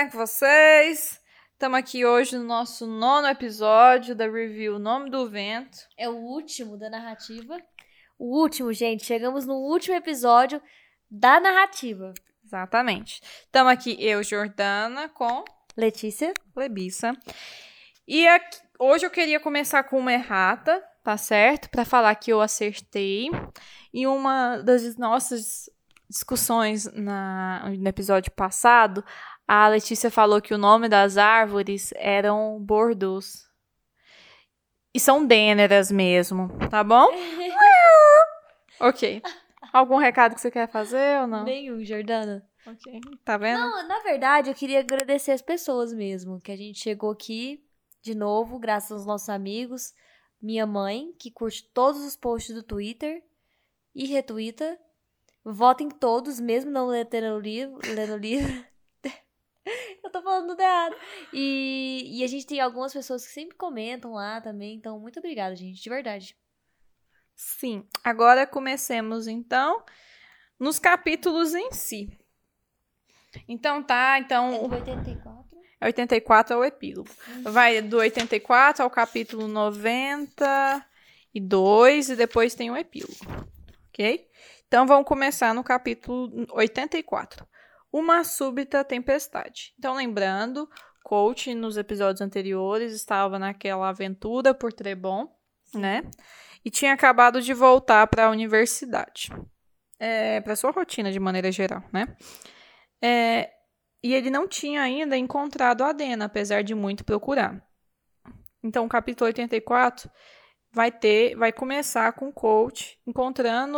bem com vocês? Estamos aqui hoje no nosso nono episódio da review Nome do Vento. É o último da narrativa. O último, gente. Chegamos no último episódio da narrativa. Exatamente. Estamos aqui eu, Jordana, com Letícia. Lebissa. E aqui, hoje eu queria começar com uma errata, tá certo? Para falar que eu acertei. E uma das nossas discussões na, no episódio passado, a Letícia falou que o nome das árvores eram Bordeaux. E são Dêneras mesmo, tá bom? ok. Algum recado que você quer fazer ou não? Nenhum, Jordana. Ok. Tá vendo? Não, na verdade, eu queria agradecer as pessoas mesmo, que a gente chegou aqui de novo, graças aos nossos amigos. Minha mãe, que curte todos os posts do Twitter e retuita. Votem todos, mesmo não lendo o livro. Lendo o livro. Eu tô falando tudo errado. E, e a gente tem algumas pessoas que sempre comentam lá também. Então, muito obrigada, gente, de verdade. Sim. Agora comecemos, então, nos capítulos em si. Então tá, então. É do 84. 84 é o epílogo. Vai do 84 ao capítulo 92 e depois tem o epílogo. Ok? Então vamos começar no capítulo 84. Uma súbita tempestade. Então, lembrando, Coach nos episódios anteriores estava naquela aventura por Trebon, né? E tinha acabado de voltar para a universidade. É, para sua rotina de maneira geral, né? É, e ele não tinha ainda encontrado a Dena, apesar de muito procurar. Então, o capítulo 84 vai ter, vai começar com o coach encontrando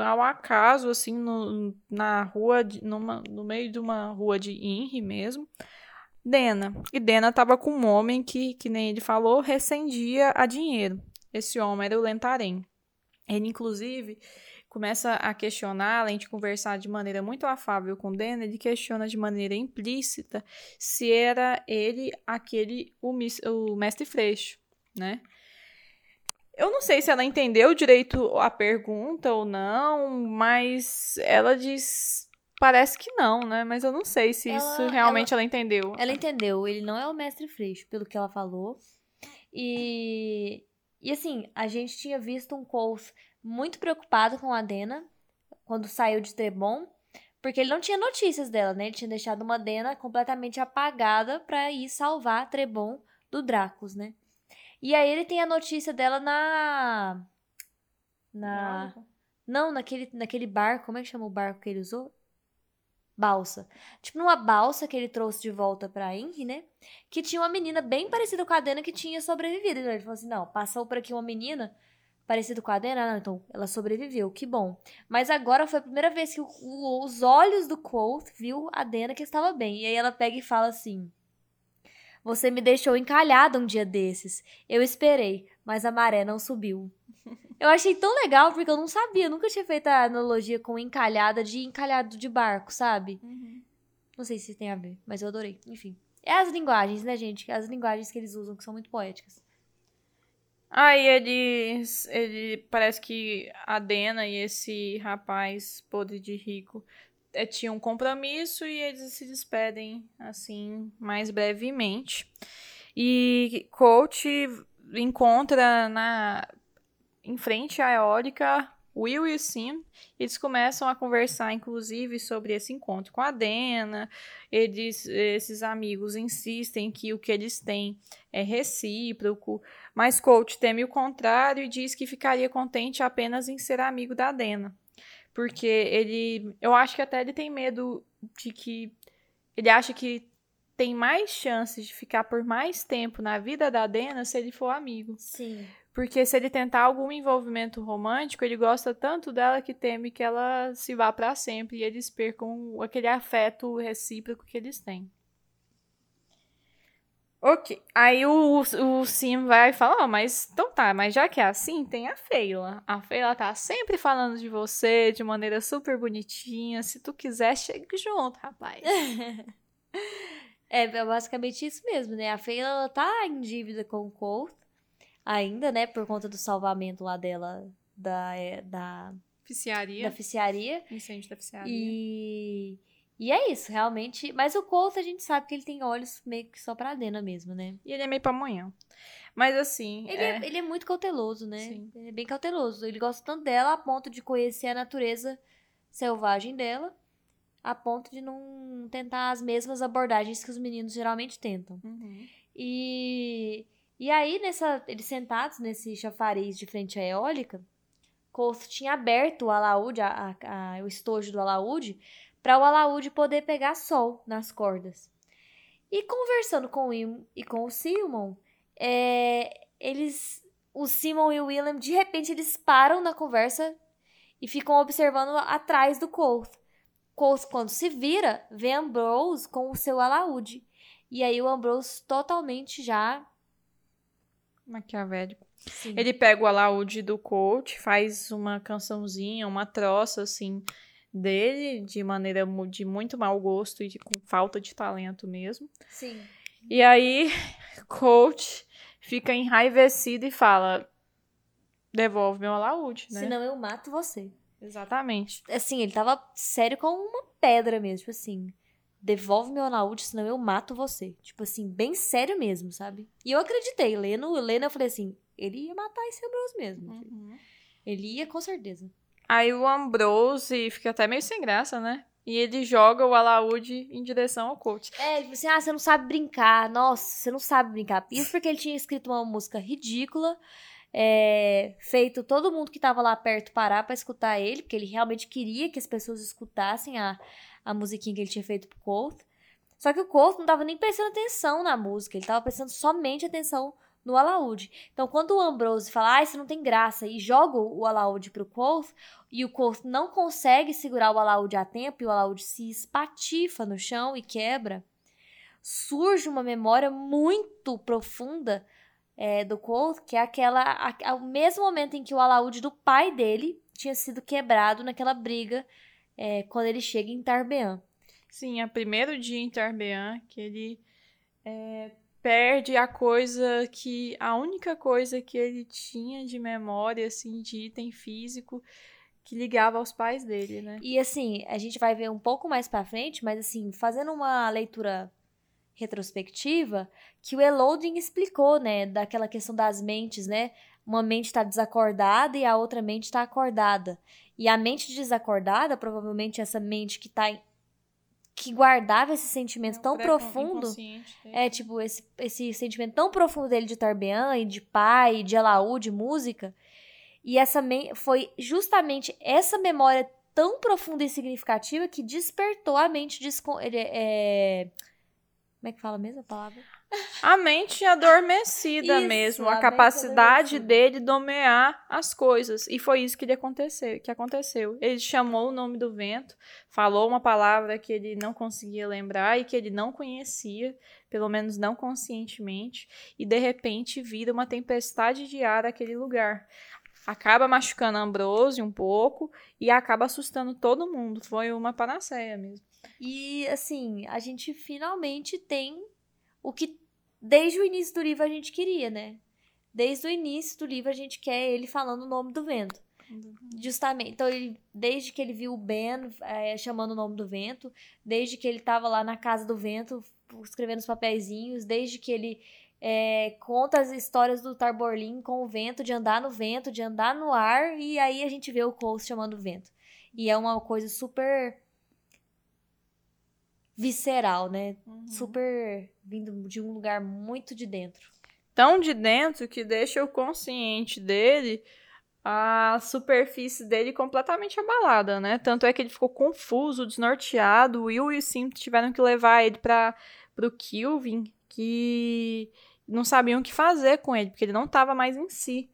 ao acaso, assim, no, na rua, de, numa, no meio de uma rua de Inri mesmo, Dena. E Dena estava com um homem que, que nem ele falou, recendia a dinheiro. Esse homem era o Lentarém. Ele, inclusive, começa a questionar, além de conversar de maneira muito afável com Dena, ele questiona de maneira implícita se era ele aquele, o, o mestre Freixo, né? Eu não sei se ela entendeu direito a pergunta ou não, mas ela diz. Parece que não, né? Mas eu não sei se ela, isso realmente ela, ela, entendeu. Ela entendeu. Ele não é o mestre Freixo, pelo que ela falou. E. E assim, a gente tinha visto um Coles muito preocupado com a Dena quando saiu de Trebon, porque ele não tinha notícias dela, né? Ele tinha deixado uma Dena completamente apagada para ir salvar Trebon do Dracos, né? E aí ele tem a notícia dela na na não, naquele naquele barco, como é que chama o barco que ele usou? Balsa. Tipo, numa balsa que ele trouxe de volta pra Henry, né? Que tinha uma menina bem parecida com a Dena que tinha sobrevivido. Então ele falou assim: não, passou por aqui uma menina parecido com a Dena, não, então ela sobreviveu, que bom. Mas agora foi a primeira vez que o, o, os olhos do Quoth viu a Dena que estava bem. E aí ela pega e fala assim: Você me deixou encalhada um dia desses. Eu esperei, mas a maré não subiu. Eu achei tão legal porque eu não sabia, nunca tinha feito a analogia com encalhada de encalhado de barco, sabe? Uhum. Não sei se tem a ver, mas eu adorei. Enfim. É as linguagens, né, gente? As linguagens que eles usam que são muito poéticas. Aí eles. Ele parece que a Dena e esse rapaz podre de rico é, tinham um compromisso e eles se despedem assim mais brevemente. E Coach encontra na em frente à eólica Will e Sim, eles começam a conversar, inclusive, sobre esse encontro com a Dena. Eles, esses amigos insistem que o que eles têm é recíproco, mas Coach teme o contrário e diz que ficaria contente apenas em ser amigo da Dena. Porque ele. Eu acho que até ele tem medo de que. Ele acha que tem mais chances de ficar por mais tempo na vida da Dena se ele for amigo. Sim. Porque se ele tentar algum envolvimento romântico, ele gosta tanto dela que teme que ela se vá para sempre e eles percam aquele afeto recíproco que eles têm. Ok. Aí o, o Sim vai falar, oh, mas então tá, mas já que é assim, tem a Feila. A Feila tá sempre falando de você de maneira super bonitinha. Se tu quiser, chega junto, rapaz. é basicamente isso mesmo, né? A Feila ela tá em dívida com o Colt ainda, né? Por conta do salvamento lá dela da. É, da Ficiaria. Da ficiaria. Incêndio da ficiaria. E, E é isso, realmente. Mas o Colt, a gente sabe que ele tem olhos meio que só pra Dena mesmo, né? E ele é meio pamonhão. Mas assim. Ele é, ele é muito cauteloso, né? Sim. Ele é bem cauteloso. Ele gosta tanto dela a ponto de conhecer a natureza selvagem dela, a ponto de não tentar as mesmas abordagens que os meninos geralmente tentam. Uhum. E, e aí, nessa, eles sentados nesse chafariz de frente à eólica, Colt tinha aberto o alaúde, a, a- a- o estojo do alaúde, para o alaúde poder pegar sol nas cordas. E conversando com o Im e com o Simon, é, eles, o Simon e o William, de repente, eles param na conversa e ficam observando atrás do Colt. Colt, quando se vira, vê Ambrose com o seu alaúde. E aí o Ambrose totalmente já. Maquiavélico. Sim. Ele pega o alaúde do coach, faz uma cançãozinha, uma troça, assim, dele, de maneira de muito mau gosto e de- com falta de talento mesmo. Sim. E aí, coach fica enraivecido e fala: devolve meu alaúde, né? Senão eu mato você. Exatamente. Assim, ele tava sério como uma pedra mesmo. Tipo assim, devolve meu alaúde, senão eu mato você. Tipo assim, bem sério mesmo, sabe? E eu acreditei. Lendo, lendo eu falei assim, ele ia matar esse Ambrose mesmo. Ele ia com certeza. Aí o Ambrose fica até meio sem graça, né? E ele joga o alaúde em direção ao coach. É, falou assim: ah, você não sabe brincar. Nossa, você não sabe brincar. Isso porque ele tinha escrito uma música ridícula, é, feito todo mundo que tava lá perto parar pra escutar ele, porque ele realmente queria que as pessoas escutassem a, a musiquinha que ele tinha feito pro Colt. Só que o Colt não tava nem prestando atenção na música, ele tava prestando somente atenção no alaúde. Então, quando o Ambrose fala, ah, isso não tem graça, e joga o alaúde pro Colt, e o Colt não consegue segurar o alaúde a tempo, e o alaúde se espatifa no chão e quebra, surge uma memória muito profunda é, do Colt, que é aquela. A, ao mesmo momento em que o alaúde do pai dele tinha sido quebrado naquela briga é, quando ele chega em Tarbean. Sim, é o primeiro dia em Tarbean que ele é, perde a coisa que. a única coisa que ele tinha de memória, assim, de item físico que ligava aos pais dele, né? E assim, a gente vai ver um pouco mais pra frente, mas assim, fazendo uma leitura retrospectiva, que o Eloding explicou, né, daquela questão das mentes, né? Uma mente está desacordada e a outra mente está acordada. E a mente desacordada, provavelmente essa mente que tá em- que guardava esse sentimento tão Pré- profundo, é tipo esse, esse sentimento tão profundo dele de Tarbean e de pai, de alaúde, de música. E essa foi justamente essa memória tão profunda e significativa que despertou a mente ele é... Como é que fala a palavra? A mente adormecida Isso, mesmo, a a capacidade dele domear as coisas. E foi isso que, ele aconteceu, que aconteceu. Ele chamou o nome do vento, falou uma palavra que ele não conseguia lembrar e que ele não conhecia, pelo menos não conscientemente, e de repente vira uma tempestade de ar aquele lugar. Acaba machucando Ambrose um pouco e acaba assustando todo mundo. Foi uma panaceia mesmo. E assim, a gente finalmente tem o que desde o início do livro a gente queria, né? Desde o início do livro a gente quer ele falando o nome do vento. Justamente. Então, ele, desde que ele viu o Ben é, chamando o nome do vento, desde que ele tava lá na casa do vento escrevendo os papeizinhos, desde que ele é, conta as histórias do Tarborlin com o vento, de andar no vento, de andar no ar, e aí a gente vê o Cole chamando o vento. E é uma coisa super visceral, né? Super vindo de um lugar muito de dentro. tão de dentro que deixa o consciente dele, a superfície dele completamente abalada, né? Tanto é que ele ficou confuso, desnorteado. O Will e o Sim tiveram que levar ele para o Kilvin, que não sabiam o que fazer com ele, porque ele não estava mais em si.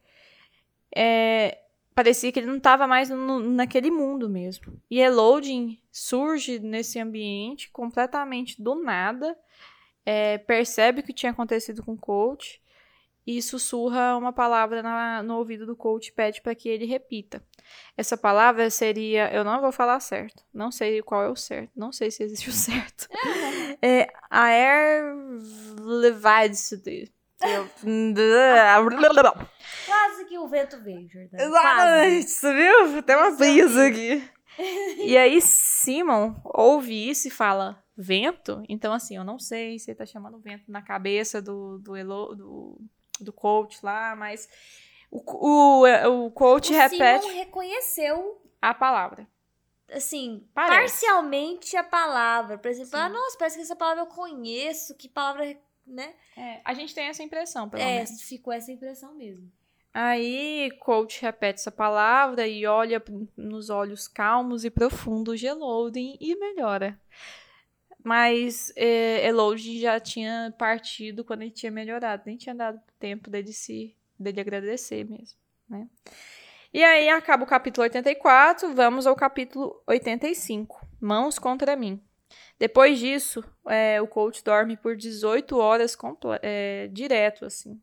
É, parecia que ele não estava mais no- naquele mundo mesmo. E Elodin surge nesse ambiente completamente do nada, é, percebe o que tinha acontecido com o coach e sussurra uma palavra na- no ouvido do coach e pede para que ele repita. Essa palavra seria, eu não vou falar certo, não sei qual é o certo, não sei se existe o certo. é Air Quase que o vento veio, Jordana. Exatamente, Quase. viu? Tem uma brisa aqui. e aí Simon ouve isso e fala, vento? Então, assim, eu não sei se ele tá chamando vento na cabeça do, do, Elo, do, do coach lá, mas o, o, o coach o repete... Simon reconheceu a palavra. Assim, Parece. parcialmente a palavra. Por exemplo, Sim. ah, nossa, parece que essa palavra eu conheço, que palavra, né? É, a gente tem essa impressão, pelo É, menos. ficou essa impressão mesmo. Aí, coach repete essa palavra e olha nos olhos calmos e profundos de Elodin e melhora. Mas é, Elodin já tinha partido quando ele tinha melhorado, nem tinha dado tempo dele se dele agradecer mesmo, né? E aí acaba o capítulo 84, vamos ao capítulo 85, Mãos contra mim. Depois disso, é, o coach dorme por 18 horas é, direto, assim.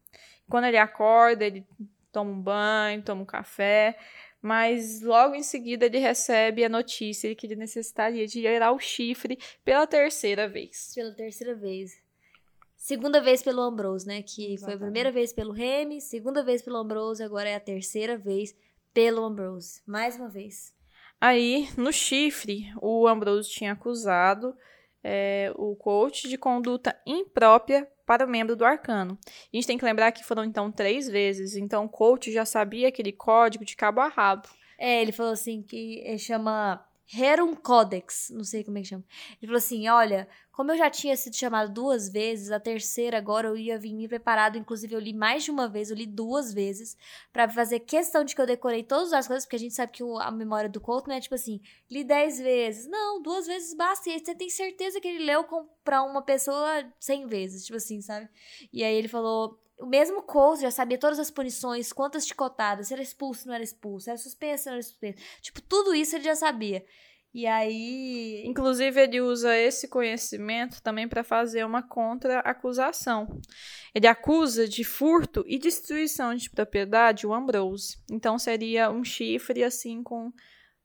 Quando ele acorda, ele toma um banho, toma um café, mas logo em seguida ele recebe a notícia de que ele necessitaria de ir ao chifre pela terceira vez. Pela terceira vez. Segunda vez pelo Ambrose, né? Que Exatamente. foi a primeira vez pelo Remy, segunda vez pelo Ambrose, agora é a terceira vez pelo Ambrose. Mais uma vez. Aí, no chifre, o Ambrose tinha acusado é, o coach de conduta imprópria para o membro do arcano. A gente tem que lembrar que foram então três vezes, então o coach já sabia aquele código de cabo a rabo. É, ele falou assim que ele chama Herum Codex, não sei como é que chama. Ele falou assim: olha, como eu já tinha sido chamado duas vezes, a terceira agora eu ia vir me preparado. Inclusive, eu li mais de uma vez, eu li duas vezes, para fazer questão de que eu decorei todas as coisas, porque a gente sabe que a memória do Couto não é tipo assim, li dez vezes. Não, duas vezes basta. E aí você tem certeza que ele leu pra uma pessoa cem vezes, tipo assim, sabe? E aí ele falou. O mesmo Coase já sabia todas as punições, quantas chicotadas, se era expulso, não era expulso, se era suspenso, não era suspenso. Tipo, tudo isso ele já sabia. E aí. Inclusive, ele usa esse conhecimento também para fazer uma contra-acusação. Ele acusa de furto e destruição de propriedade o Ambrose. Então, seria um chifre, assim, com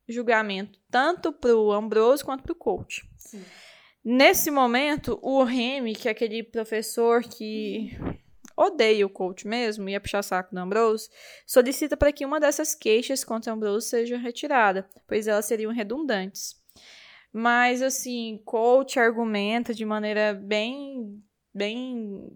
julgamento, tanto para o Ambrose quanto para o coach. Sim. Nesse momento, o Remy, que é aquele professor que odeia o coach mesmo, ia puxar saco do Ambrose, solicita para que uma dessas queixas contra Ambrose seja retirada, pois elas seriam redundantes. Mas, assim, coach argumenta de maneira bem, bem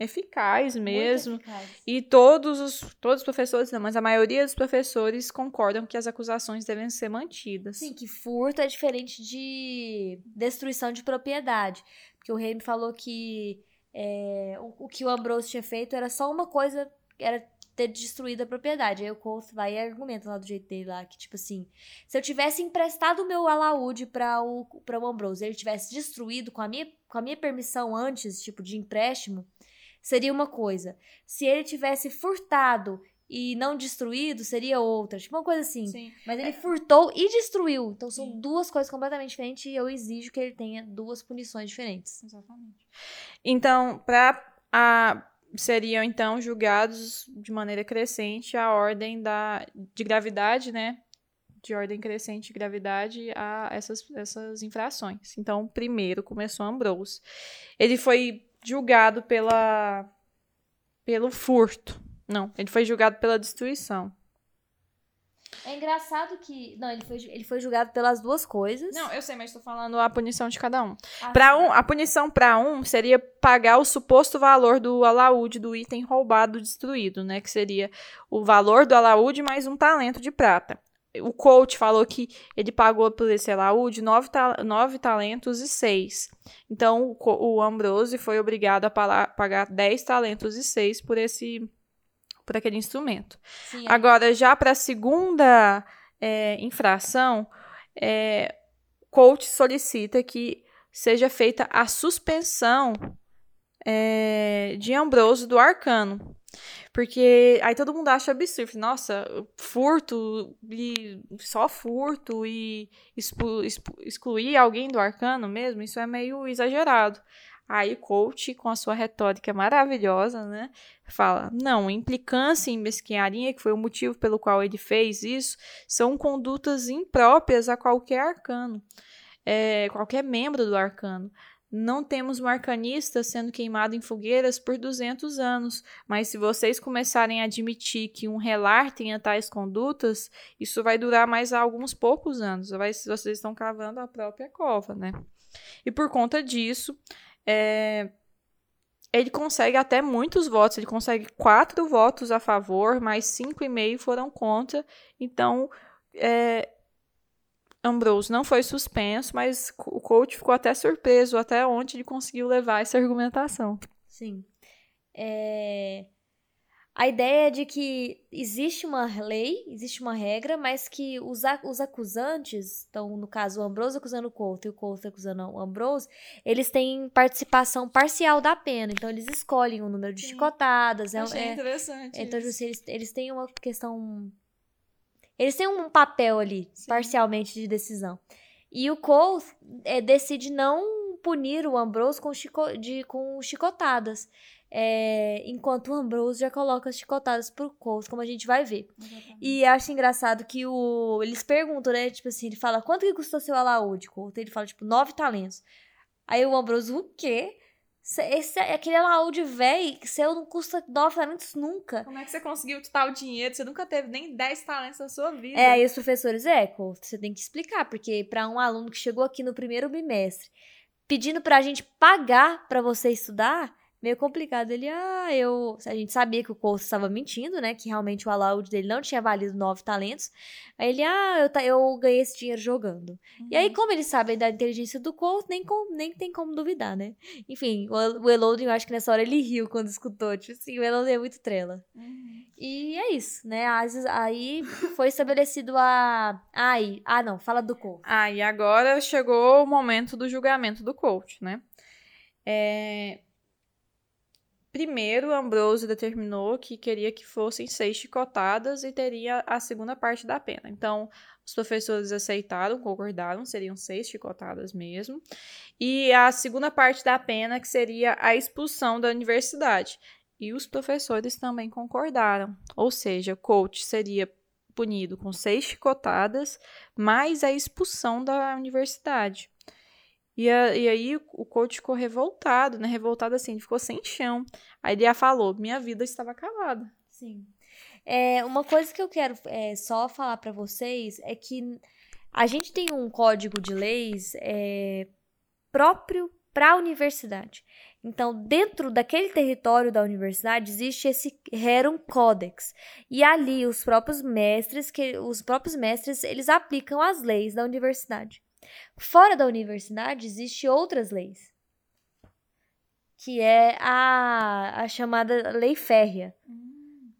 eficaz mesmo. Eficaz. E todos os, todos os professores, não, mas a maioria dos professores concordam que as acusações devem ser mantidas. Sim, que furto é diferente de destruição de propriedade. Porque o rei me falou que é, o, o que o Ambrose tinha feito era só uma coisa, era ter destruído a propriedade. Aí o Colt vai e argumenta lá do jeito dele lá, que tipo assim, se eu tivesse emprestado o meu alaúde para o, pra o Ambrose, ele tivesse destruído com a, minha, com a minha permissão antes, tipo, de empréstimo, seria uma coisa. Se ele tivesse furtado e não destruído, seria outra. Tipo, uma coisa assim. Sim. Mas ele furtou e destruiu. Então são Sim. duas coisas completamente diferentes e eu exijo que ele tenha duas punições diferentes. Exatamente. Então, para a seriam então julgados de maneira crescente a ordem da de gravidade, né? De ordem crescente de gravidade a essas, essas infrações. Então, primeiro começou Ambrose. Ele foi julgado pela pelo furto. Não, ele foi julgado pela destruição. É engraçado que. Não, ele foi, ele foi julgado pelas duas coisas. Não, eu sei, mas estou falando a punição de cada um. Ah, Para um, a punição para um seria pagar o suposto valor do alaúde do item roubado destruído, né? Que seria o valor do alaúde mais um talento de prata. O coach falou que ele pagou por esse alaúde nove, ta nove talentos e seis. Então, o, o Ambrose foi obrigado a pagar dez talentos e seis por esse por aquele instrumento. Sim, é. Agora, já para a segunda é, infração, é, coach solicita que seja feita a suspensão é, de Ambrose do arcano. Porque aí todo mundo acha absurdo. Nossa, furto, e só furto e excluir alguém do arcano mesmo, isso é meio exagerado. Aí coach, com a sua retórica maravilhosa, né, fala: não, implicância e mesquinharia, que foi o motivo pelo qual ele fez isso, são condutas impróprias a qualquer arcano, é, qualquer membro do arcano. não temos um arcanista sendo queimado em fogueiras por 200 anos, mas se vocês começarem a admitir que um relar tenha tais condutas, isso vai durar mais alguns poucos anos. Vai, vocês estão cavando a própria cova, né? E por conta disso, é, ele consegue até muitos votos. Ele consegue quatro votos a favor, mais cinco e meio foram contra. Então, é, Ambrose não foi suspenso, mas o coach ficou até surpreso até onde ele conseguiu levar essa argumentação. Sim. É... A ideia é de que existe uma lei, existe uma regra, mas que os, os acusantes, então, no caso, o Ambrose acusando o Couto e o Couto acusando o Ambrose, eles têm participação parcial da pena. Então, eles escolhem o número de Sim. chicotadas. É Achei é, interessante. Então, tipo assim, eles, eles têm uma questão eles têm um papel ali, Sim. parcialmente, de decisão. E o Cole é, decide não punir o Ambrose com, chico, de, com chicotadas. É, enquanto o Ambrose já coloca as chicotadas pro Cole, como a gente vai ver. Exatamente. E acho engraçado que o. Eles perguntam, né? Tipo assim, ele fala, quanto que custou seu alaúde, Cole? Ele fala, tipo, nove talentos. Aí o Ambrose, o quê? Esse, aquele alaúde velho, seu não custa 9 talentos nunca. Como é que você conseguiu tal dinheiro? Você nunca teve nem 10 talentos na sua vida. É, aí os professores, é, você tem que explicar, porque para um aluno que chegou aqui no primeiro bimestre, pedindo pra gente pagar para você estudar, meio complicado. Ele, ah, eu. A gente sabia que o Colt estava mentindo, né? Que realmente o allowed dele não tinha valido nove talentos. Aí ele, ah, eu, eu ganhei esse dinheiro jogando. Uhum. E aí, uhum. como eles sabem da inteligência do Colt, nem, com, nem tem como duvidar, né? Enfim, o, o Elodin, eu acho que nessa hora ele riu quando escutou. Tipo assim, o Elodin é muito trela. Uhum. E é isso, né? Aí foi estabelecido a. Ai, ah, não, fala do Colt. Ah, e agora chegou o momento do julgamento do Colt, né? É, Primeiro, Ambrose determinou que queria que fossem seis chicotadas e teria a segunda parte da pena. Então, os professores aceitaram, concordaram, seriam seis chicotadas mesmo. E a segunda parte da pena, que seria a expulsão da universidade. E os professores também concordaram. Ou seja, coach seria punido com seis chicotadas, mais a expulsão da universidade. E, a, e aí o coach ficou revoltado, né? Revoltado assim, ficou sem chão. Aí ele falou: minha vida estava acabada. Sim. É, uma coisa que eu quero é, só falar para vocês é que a gente tem um código de leis é, próprio para a universidade. Então, dentro daquele território da universidade existe esse Rerum Codex. E ali os próprios mestres, que os próprios mestres, eles aplicam as leis da universidade. Fora da universidade, existem outras leis, que é a, a chamada lei férrea. Hum,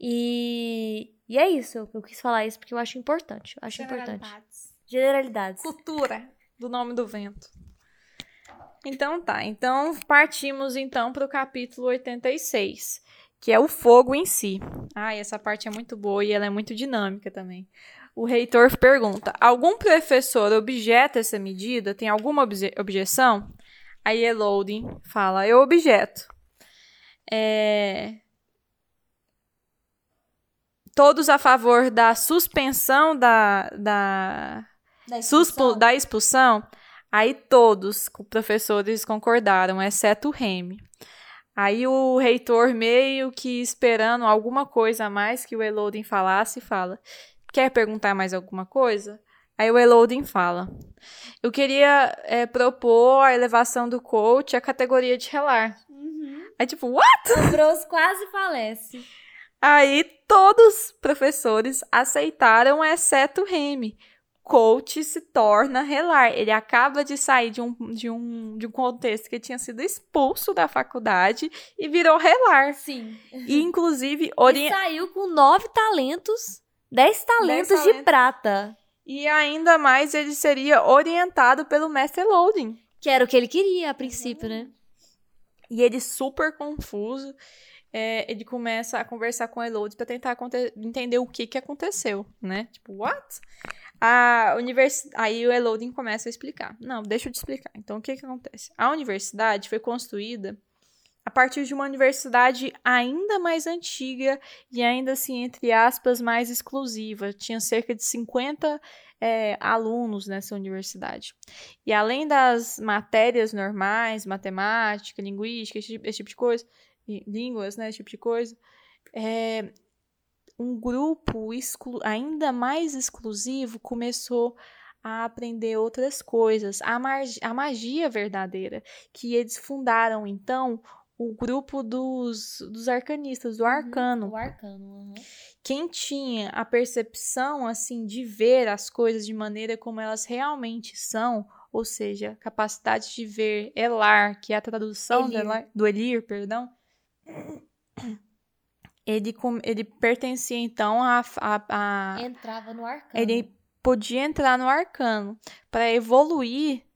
e, e é isso, eu quis falar isso porque eu acho importante. Eu acho Generalidades. importante. Generalidades. Cultura do nome do vento. Então tá, então partimos então para o capítulo 86, que é o fogo em si. Ah, essa parte é muito boa e ela é muito dinâmica também. O reitor pergunta: algum professor objeta essa medida? Tem alguma obje objeção? Aí Elodin fala: eu objeto. É... Todos a favor da suspensão da, da, da, expulsão. da expulsão? Aí todos os professores concordaram, exceto o Remy. Aí o reitor, meio que esperando alguma coisa a mais que o Elodin falasse, fala: Quer perguntar mais alguma coisa? Aí o Elodin fala: Eu queria é, propor a elevação do coach à categoria de relar. Uhum. Aí, tipo, what? O Bros quase falece. Aí todos os professores aceitaram, exceto o Remy. Coach se torna relar. Ele acaba de sair de um, de um, de um contexto que tinha sido expulso da faculdade e virou relar. Sim. E, inclusive, ori... E saiu com nove talentos 10 talentos, talentos de prata. E ainda mais ele seria orientado pelo Mestre Loading. Que era o que ele queria a princípio, né? E ele super confuso. É, ele começa a conversar com o Elodie para tentar entender o que, que aconteceu, né? Tipo, what? A univers... Aí o Eloding começa a explicar. Não, deixa eu te explicar. Então, o que, que acontece? A universidade foi construída a partir de uma universidade ainda mais antiga e ainda assim, entre aspas, mais exclusiva. Tinha cerca de 50 é, alunos nessa universidade. E além das matérias normais, matemática, linguística, esse, esse tipo de coisa, línguas, né, esse tipo de coisa, é, um grupo ainda mais exclusivo começou a aprender outras coisas, a, a magia verdadeira, que eles fundaram então o grupo dos, dos arcanistas, do uhum, arcano. O arcano, uhum. Quem tinha a percepção, assim, de ver as coisas de maneira como elas realmente são, ou seja, capacidade de ver Elar, que é a tradução Elir. Do Elir, perdão, ele, ele pertencia, então, a... a, a Entrava no arcano. Ele podia entrar no arcano. Para evoluir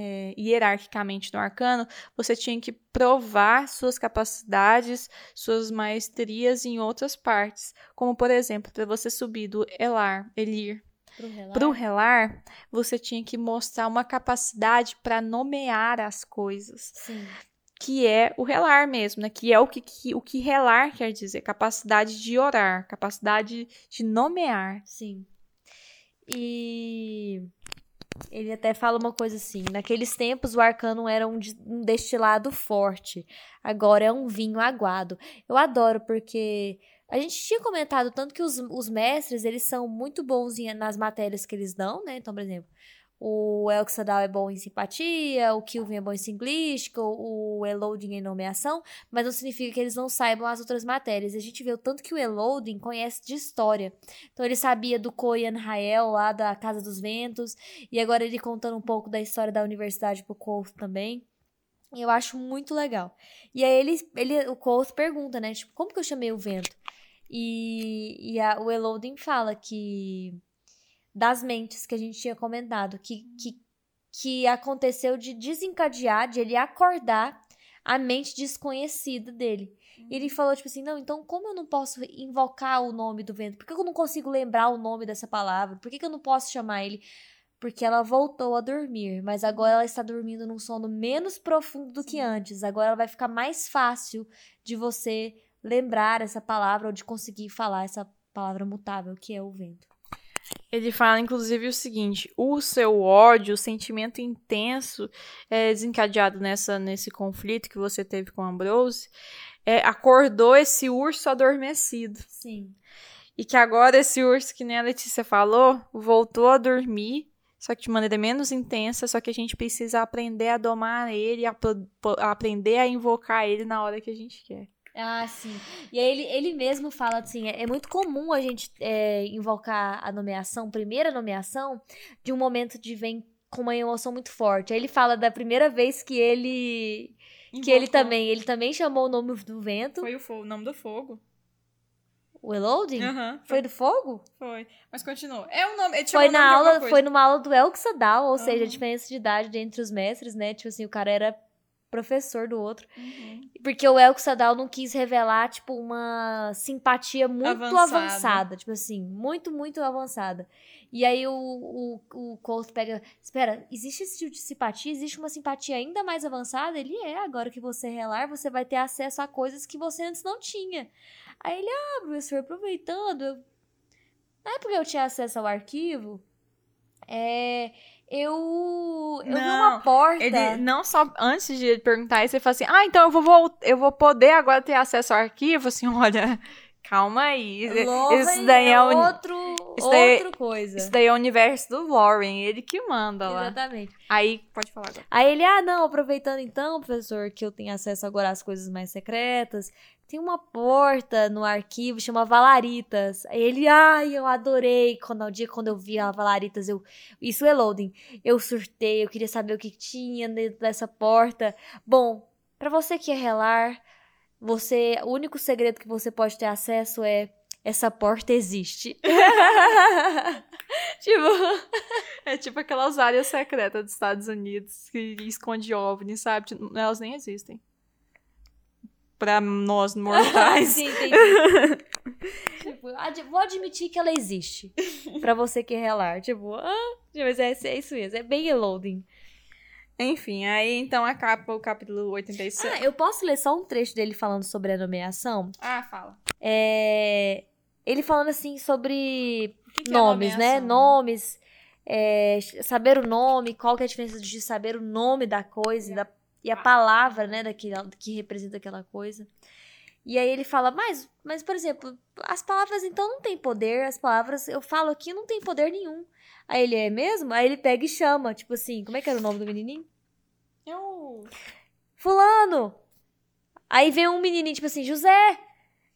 é, hierarquicamente no arcano, você tinha que provar suas capacidades, suas maestrias em outras partes. Como, por exemplo, para você subir do Elar, Elir, para o relar, você tinha que mostrar uma capacidade para nomear as coisas. Sim. Que é o relar mesmo, né? Que é o que, que, o que relar quer dizer, capacidade de orar, capacidade de nomear. Sim. E ele até fala uma coisa assim: naqueles tempos o arcano era um, um destilado forte, agora é um vinho aguado. Eu adoro porque a gente tinha comentado tanto que os, os mestres eles são muito bons nas matérias que eles dão, né? Então, por exemplo, o Elxadal é bom em simpatia, o Kilvin é bom em singlística, o Eloding em nomeação, mas não significa que eles não saibam as outras matérias. A gente vê o tanto que o Eloding conhece de história. Então ele sabia do Koyan Rael, lá da Casa dos Ventos, e agora ele contando um pouco da história da universidade pro Colt também. Eu acho muito legal. E aí ele, ele o Colt pergunta, né, tipo, como que eu chamei o vento? E, e a, o Eloding fala que das mentes que a gente tinha comentado, que, que, que aconteceu de desencadear, de ele acordar a mente desconhecida dele. E ele falou, tipo assim, não, então como eu não posso invocar o nome do vento? Por que eu não consigo lembrar o nome dessa palavra? Por que, que eu não posso chamar ele? Porque ela voltou a dormir, mas agora ela está dormindo num sono menos profundo do que antes. Agora ela vai ficar mais fácil de você lembrar essa palavra ou de conseguir falar essa palavra mutável que é o vento. Ele fala, inclusive, o seguinte: o seu ódio, o sentimento intenso é, desencadeado nessa, nesse conflito que você teve com Ambrose, é, acordou esse urso adormecido. Sim. E que agora esse urso, que nem a Letícia falou, voltou a dormir, só que de maneira menos intensa, só que a gente precisa aprender a domar ele, a, a aprender a invocar ele na hora que a gente quer. Ah, sim. E aí ele, ele mesmo fala assim: é, é muito comum a gente é, invocar a nomeação, primeira nomeação, de um momento de vem com uma emoção muito forte. Aí ele fala da primeira vez que ele. Invocou. Que ele também, ele também chamou o nome do vento. Foi o, o nome do fogo. O Eloding? Uhum, foi. foi. do fogo? Foi. Mas continua. É o nome. Foi na aula, foi numa aula do Elxadal, ou uhum. seja, a diferença de idade entre os mestres, né? Tipo assim, o cara era professor do outro. Uhum. Porque o Elko Sadal não quis revelar, tipo, uma simpatia muito avançada. avançada. Tipo assim, muito, muito avançada. E aí o, o, o Colt pega. Espera, existe esse tipo de simpatia? Existe uma simpatia ainda mais avançada? Ele é, agora que você relar, você vai ter acesso a coisas que você antes não tinha. Aí ele, ah, professor, aproveitando. Eu... Na época eu tinha acesso ao arquivo. É eu, eu não, vi uma porta. Ele não só antes de perguntar isso, ele fala assim: "Ah, então eu vou eu vou poder agora ter acesso ao arquivo?" Assim, olha, calma aí. isso daí é outro isso daí, outra coisa. Isso daí é o universo do Warren, ele que manda lá. Exatamente. Aí, pode falar agora. Aí ele: "Ah, não, aproveitando então, professor, que eu tenho acesso agora às coisas mais secretas, tem uma porta no arquivo, chama Valaritas. Aí ele, ai, eu adorei. Quando o dia quando eu vi a Valaritas, eu. Isso é loading. Eu surtei, eu queria saber o que tinha dentro dessa porta. Bom, para você que é relar, você. O único segredo que você pode ter acesso é. Essa porta existe. tipo. É tipo aquelas áreas secretas dos Estados Unidos que esconde OVNI, sabe? Tipo, elas nem existem para nós mortais. Sim, entendi. tipo, ad vou admitir que ela existe. para você que é relar. Tipo, ah, mas é, é isso mesmo. É bem loading. Enfim, aí então acaba o capítulo 87. Ah, eu posso ler só um trecho dele falando sobre a nomeação? Ah, fala. É... Ele falando assim sobre que que é nomes, é né? Nomes. é, saber o nome, qual que é a diferença de saber o nome da coisa e, da, e a palavra, né, daquilo, que representa aquela coisa. E aí ele fala, mas, mas, por exemplo, as palavras então não têm poder, as palavras, eu falo aqui, não tem poder nenhum. Aí ele, é mesmo? Aí ele pega e chama, tipo assim, como é que era o nome do menininho? Eu... Fulano! Aí vem um menininho, tipo assim, José!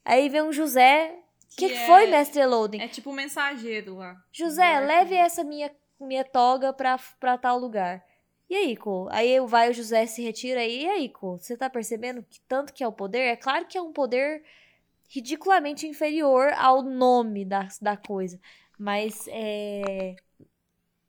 Aí vem um José. O que, que, é, foi, mestre Elodin? É tipo um mensageiro lá. José, leve essa minha, minha toga pra, pra tal lugar. E aí, Co? Aí vai o José se retira. E aí, Co? Você tá percebendo que tanto que é o poder? É claro que é um poder ridiculamente inferior ao nome da, da coisa. Mas é.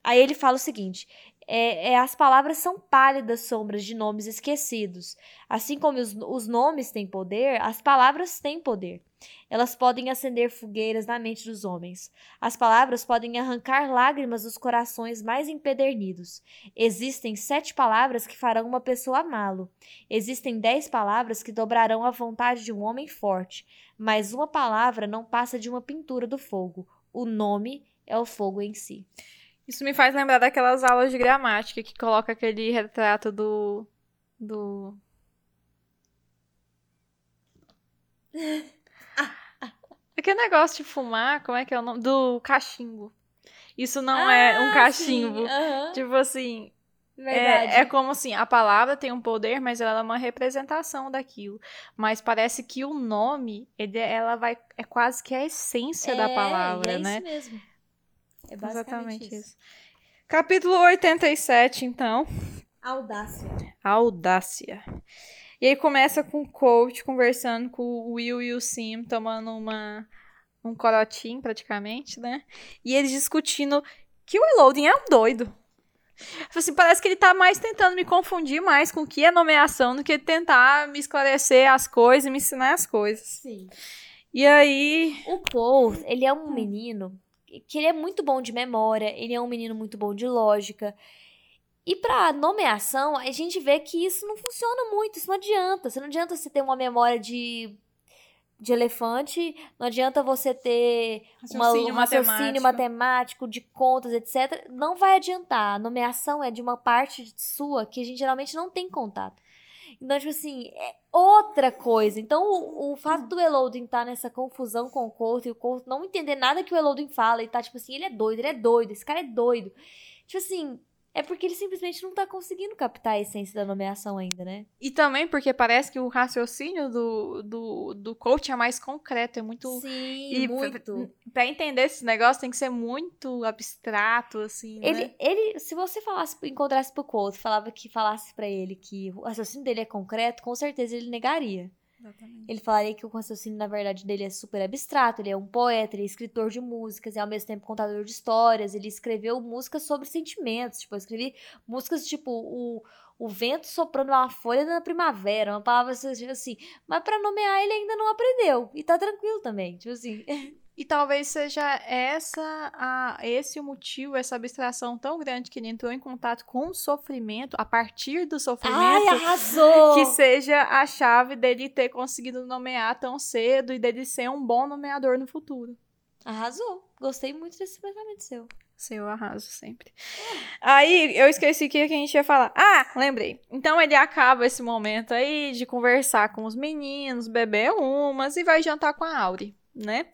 Aí ele fala o seguinte: é, é, as palavras são pálidas sombras de nomes esquecidos. Assim como os, os nomes têm poder, as palavras têm poder. Elas podem acender fogueiras na mente dos homens. As palavras podem arrancar lágrimas dos corações mais empedernidos. Existem sete palavras que farão uma pessoa amá-lo. Existem dez palavras que dobrarão a vontade de um homem forte. Mas uma palavra não passa de uma pintura do fogo. O nome é o fogo em si. Isso me faz lembrar daquelas aulas de gramática que coloca aquele retrato do. do. Aquele negócio de fumar, como é que é o nome? Do cachimbo. Isso não ah, é um cachimbo. Uhum. Tipo assim. É, é, como assim, a palavra tem um poder, mas ela é uma representação daquilo. Mas parece que o nome, ele, ela vai. É quase que a essência é, da palavra, é né? Isso mesmo. É basicamente isso. isso. Capítulo 87, então. Audácia. Audácia. E aí começa com o coach conversando com o Will e o Sim, tomando uma, um corotinho praticamente, né? E eles discutindo que o Elodin é um doido. Assim, parece que ele tá mais tentando me confundir mais com o que é nomeação do que tentar me esclarecer as coisas e me ensinar as coisas. Sim. E aí. O Paul, ele é um menino que ele é muito bom de memória, ele é um menino muito bom de lógica. E para nomeação, a gente vê que isso não funciona muito, isso não adianta. Você não adianta você ter uma memória de, de elefante, não adianta você ter raciocínio, uma, um raciocínio matemático, de contas, etc. Não vai adiantar. A nomeação é de uma parte sua que a gente geralmente não tem contato. Então, tipo assim, é outra coisa. Então, o, o fato do Elodin estar tá nessa confusão com o Couto e o Couto não entender nada que o Elodin fala e tá, tipo assim, ele é doido, ele é doido, esse cara é doido. Tipo assim, é porque ele simplesmente não tá conseguindo captar a essência da nomeação ainda, né? E também porque parece que o raciocínio do, do, do coach é mais concreto, é muito. Sim, e muito. Pra, entender esse negócio tem que ser muito abstrato, assim. Ele, né? ele se você falasse, encontrasse pro coach, falava que falasse para ele que o raciocínio dele é concreto, com certeza ele negaria. Exatamente. Ele falaria que o raciocínio, na verdade, dele é super abstrato. Ele é um poeta, ele é escritor de músicas e, ao mesmo tempo, contador de histórias. Ele escreveu músicas sobre sentimentos. Tipo, eu escrevi músicas tipo o, o vento soprando uma folha na primavera, uma palavra assim. Mas para nomear, ele ainda não aprendeu. E tá tranquilo também. Tipo assim. E talvez seja essa a, esse o motivo, essa abstração tão grande que ele entrou em contato com o sofrimento, a partir do sofrimento, Ai, arrasou! que seja a chave dele ter conseguido nomear tão cedo e dele ser um bom nomeador no futuro. Arrasou. Gostei muito desse pensamento seu. Seu arraso sempre. Aí eu esqueci o que a gente ia falar. Ah, lembrei. Então ele acaba esse momento aí de conversar com os meninos, beber umas e vai jantar com a Auri né?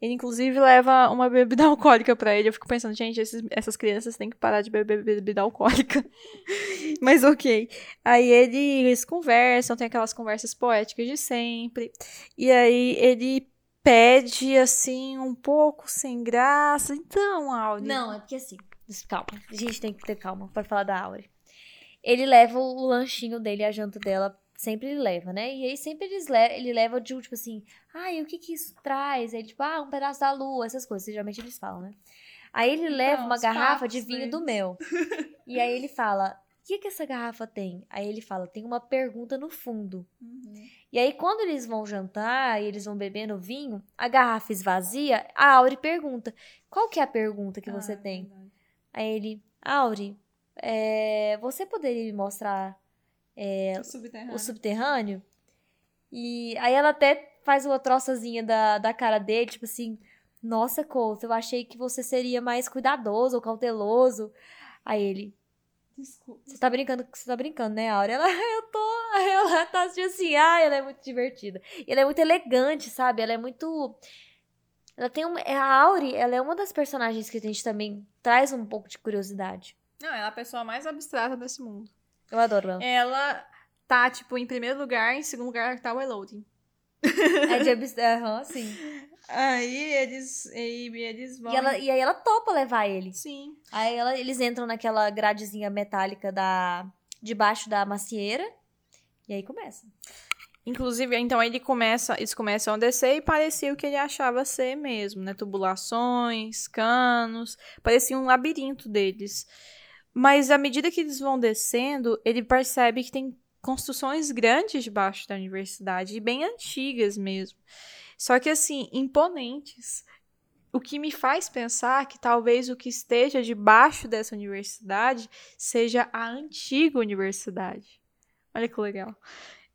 Ele, inclusive, leva uma bebida alcoólica para ele. Eu fico pensando, gente, esses, essas crianças têm que parar de beber bebida alcoólica. Mas ok. Aí eles conversam, tem aquelas conversas poéticas de sempre. E aí ele pede, assim, um pouco sem graça. Então, Auri. Não, é porque assim, calma. A gente tem que ter calma para falar da Auri. Ele leva o lanchinho dele, a janta dela sempre ele leva, né? E aí sempre eles le ele leva de tipo assim, ai, o que que isso traz? Aí, tipo, ah, um pedaço da lua, essas coisas, geralmente eles falam, né? Aí ele leva uma garrafa de vinho deles. do mel. e aí ele fala, o que que essa garrafa tem? Aí ele fala, tem uma pergunta no fundo. Uhum. E aí quando eles vão jantar e eles vão bebendo vinho, a garrafa esvazia, a Auri pergunta, qual que é a pergunta que ah, você tem? Verdade. Aí ele, Auri, é, você poderia me mostrar é, o, subterrâneo. o subterrâneo. E aí ela até faz uma troçazinha da, da cara dele, tipo assim, Nossa, Colt, eu achei que você seria mais cuidadoso ou cauteloso. Aí ele, Desculpa. você tá brincando, você tá brincando, né, Áurea? Ela, eu tô. Ela tá assim, ah, ela é muito divertida. E ela é muito elegante, sabe? Ela é muito. Ela tem um. A Auri, ela é uma das personagens que a gente também traz um pouco de curiosidade. Não, ela é a pessoa mais abstrata desse mundo. Eu adoro ela. Ela tá, tipo, em primeiro lugar, em segundo lugar tá o Elodie. É de aham, sim. Aí eles, aí eles vão... E, ela, e aí ela topa levar ele. Sim. Aí ela- eles entram naquela gradezinha metálica da debaixo da macieira. E aí começa. Inclusive, então ele começa, eles começam a descer e parecia o que ele achava ser mesmo, né? Tubulações, canos, parecia um labirinto deles. Mas à medida que eles vão descendo, ele percebe que tem construções grandes debaixo da universidade, e bem antigas mesmo. Só que assim, imponentes. O que me faz pensar que talvez o que esteja debaixo dessa universidade seja a antiga universidade. Olha que legal.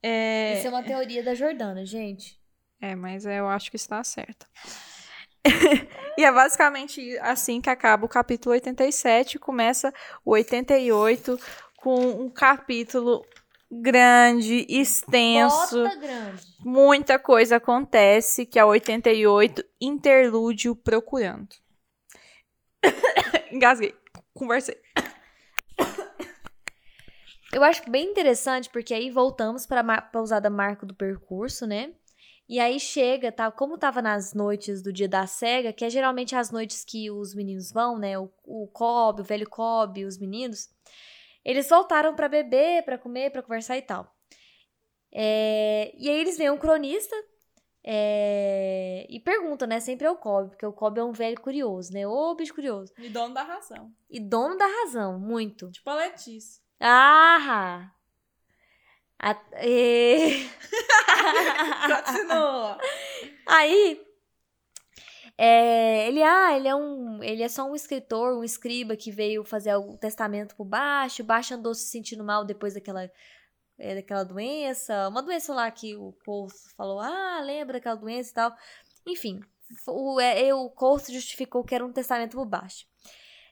É... Isso é uma teoria da Jordana, gente. É, mas eu acho que está certa. e é basicamente assim que acaba o capítulo 87, começa o 88 com um capítulo grande, extenso, grande. muita coisa acontece, que é o 88, interlúdio procurando. Engasguei, conversei. Eu acho bem interessante, porque aí voltamos para a pousada Marco do Percurso, né? E aí chega, tá? Como tava nas noites do dia da cega, que é geralmente as noites que os meninos vão, né? O, o Cobb, o velho Cobb, os meninos. Eles voltaram pra beber, pra comer, pra conversar e tal. É, e aí eles veem um cronista é, e perguntam, né? Sempre é o Cobb, porque o Cobb é um velho curioso, né? Ô bicho curioso. E dono da razão. E dono da razão, muito. Tipo a Letícia. Ah! A- e- Continua. Aí, é, ele, ah, ele é um, ele é só um escritor, um escriba que veio fazer o testamento pro Baixo. O Baixo andou se sentindo mal depois daquela, é, daquela doença, uma doença lá que o Coulson falou, ah, lembra daquela doença e tal. Enfim, o, é, o justificou que era um testamento pro Baixo.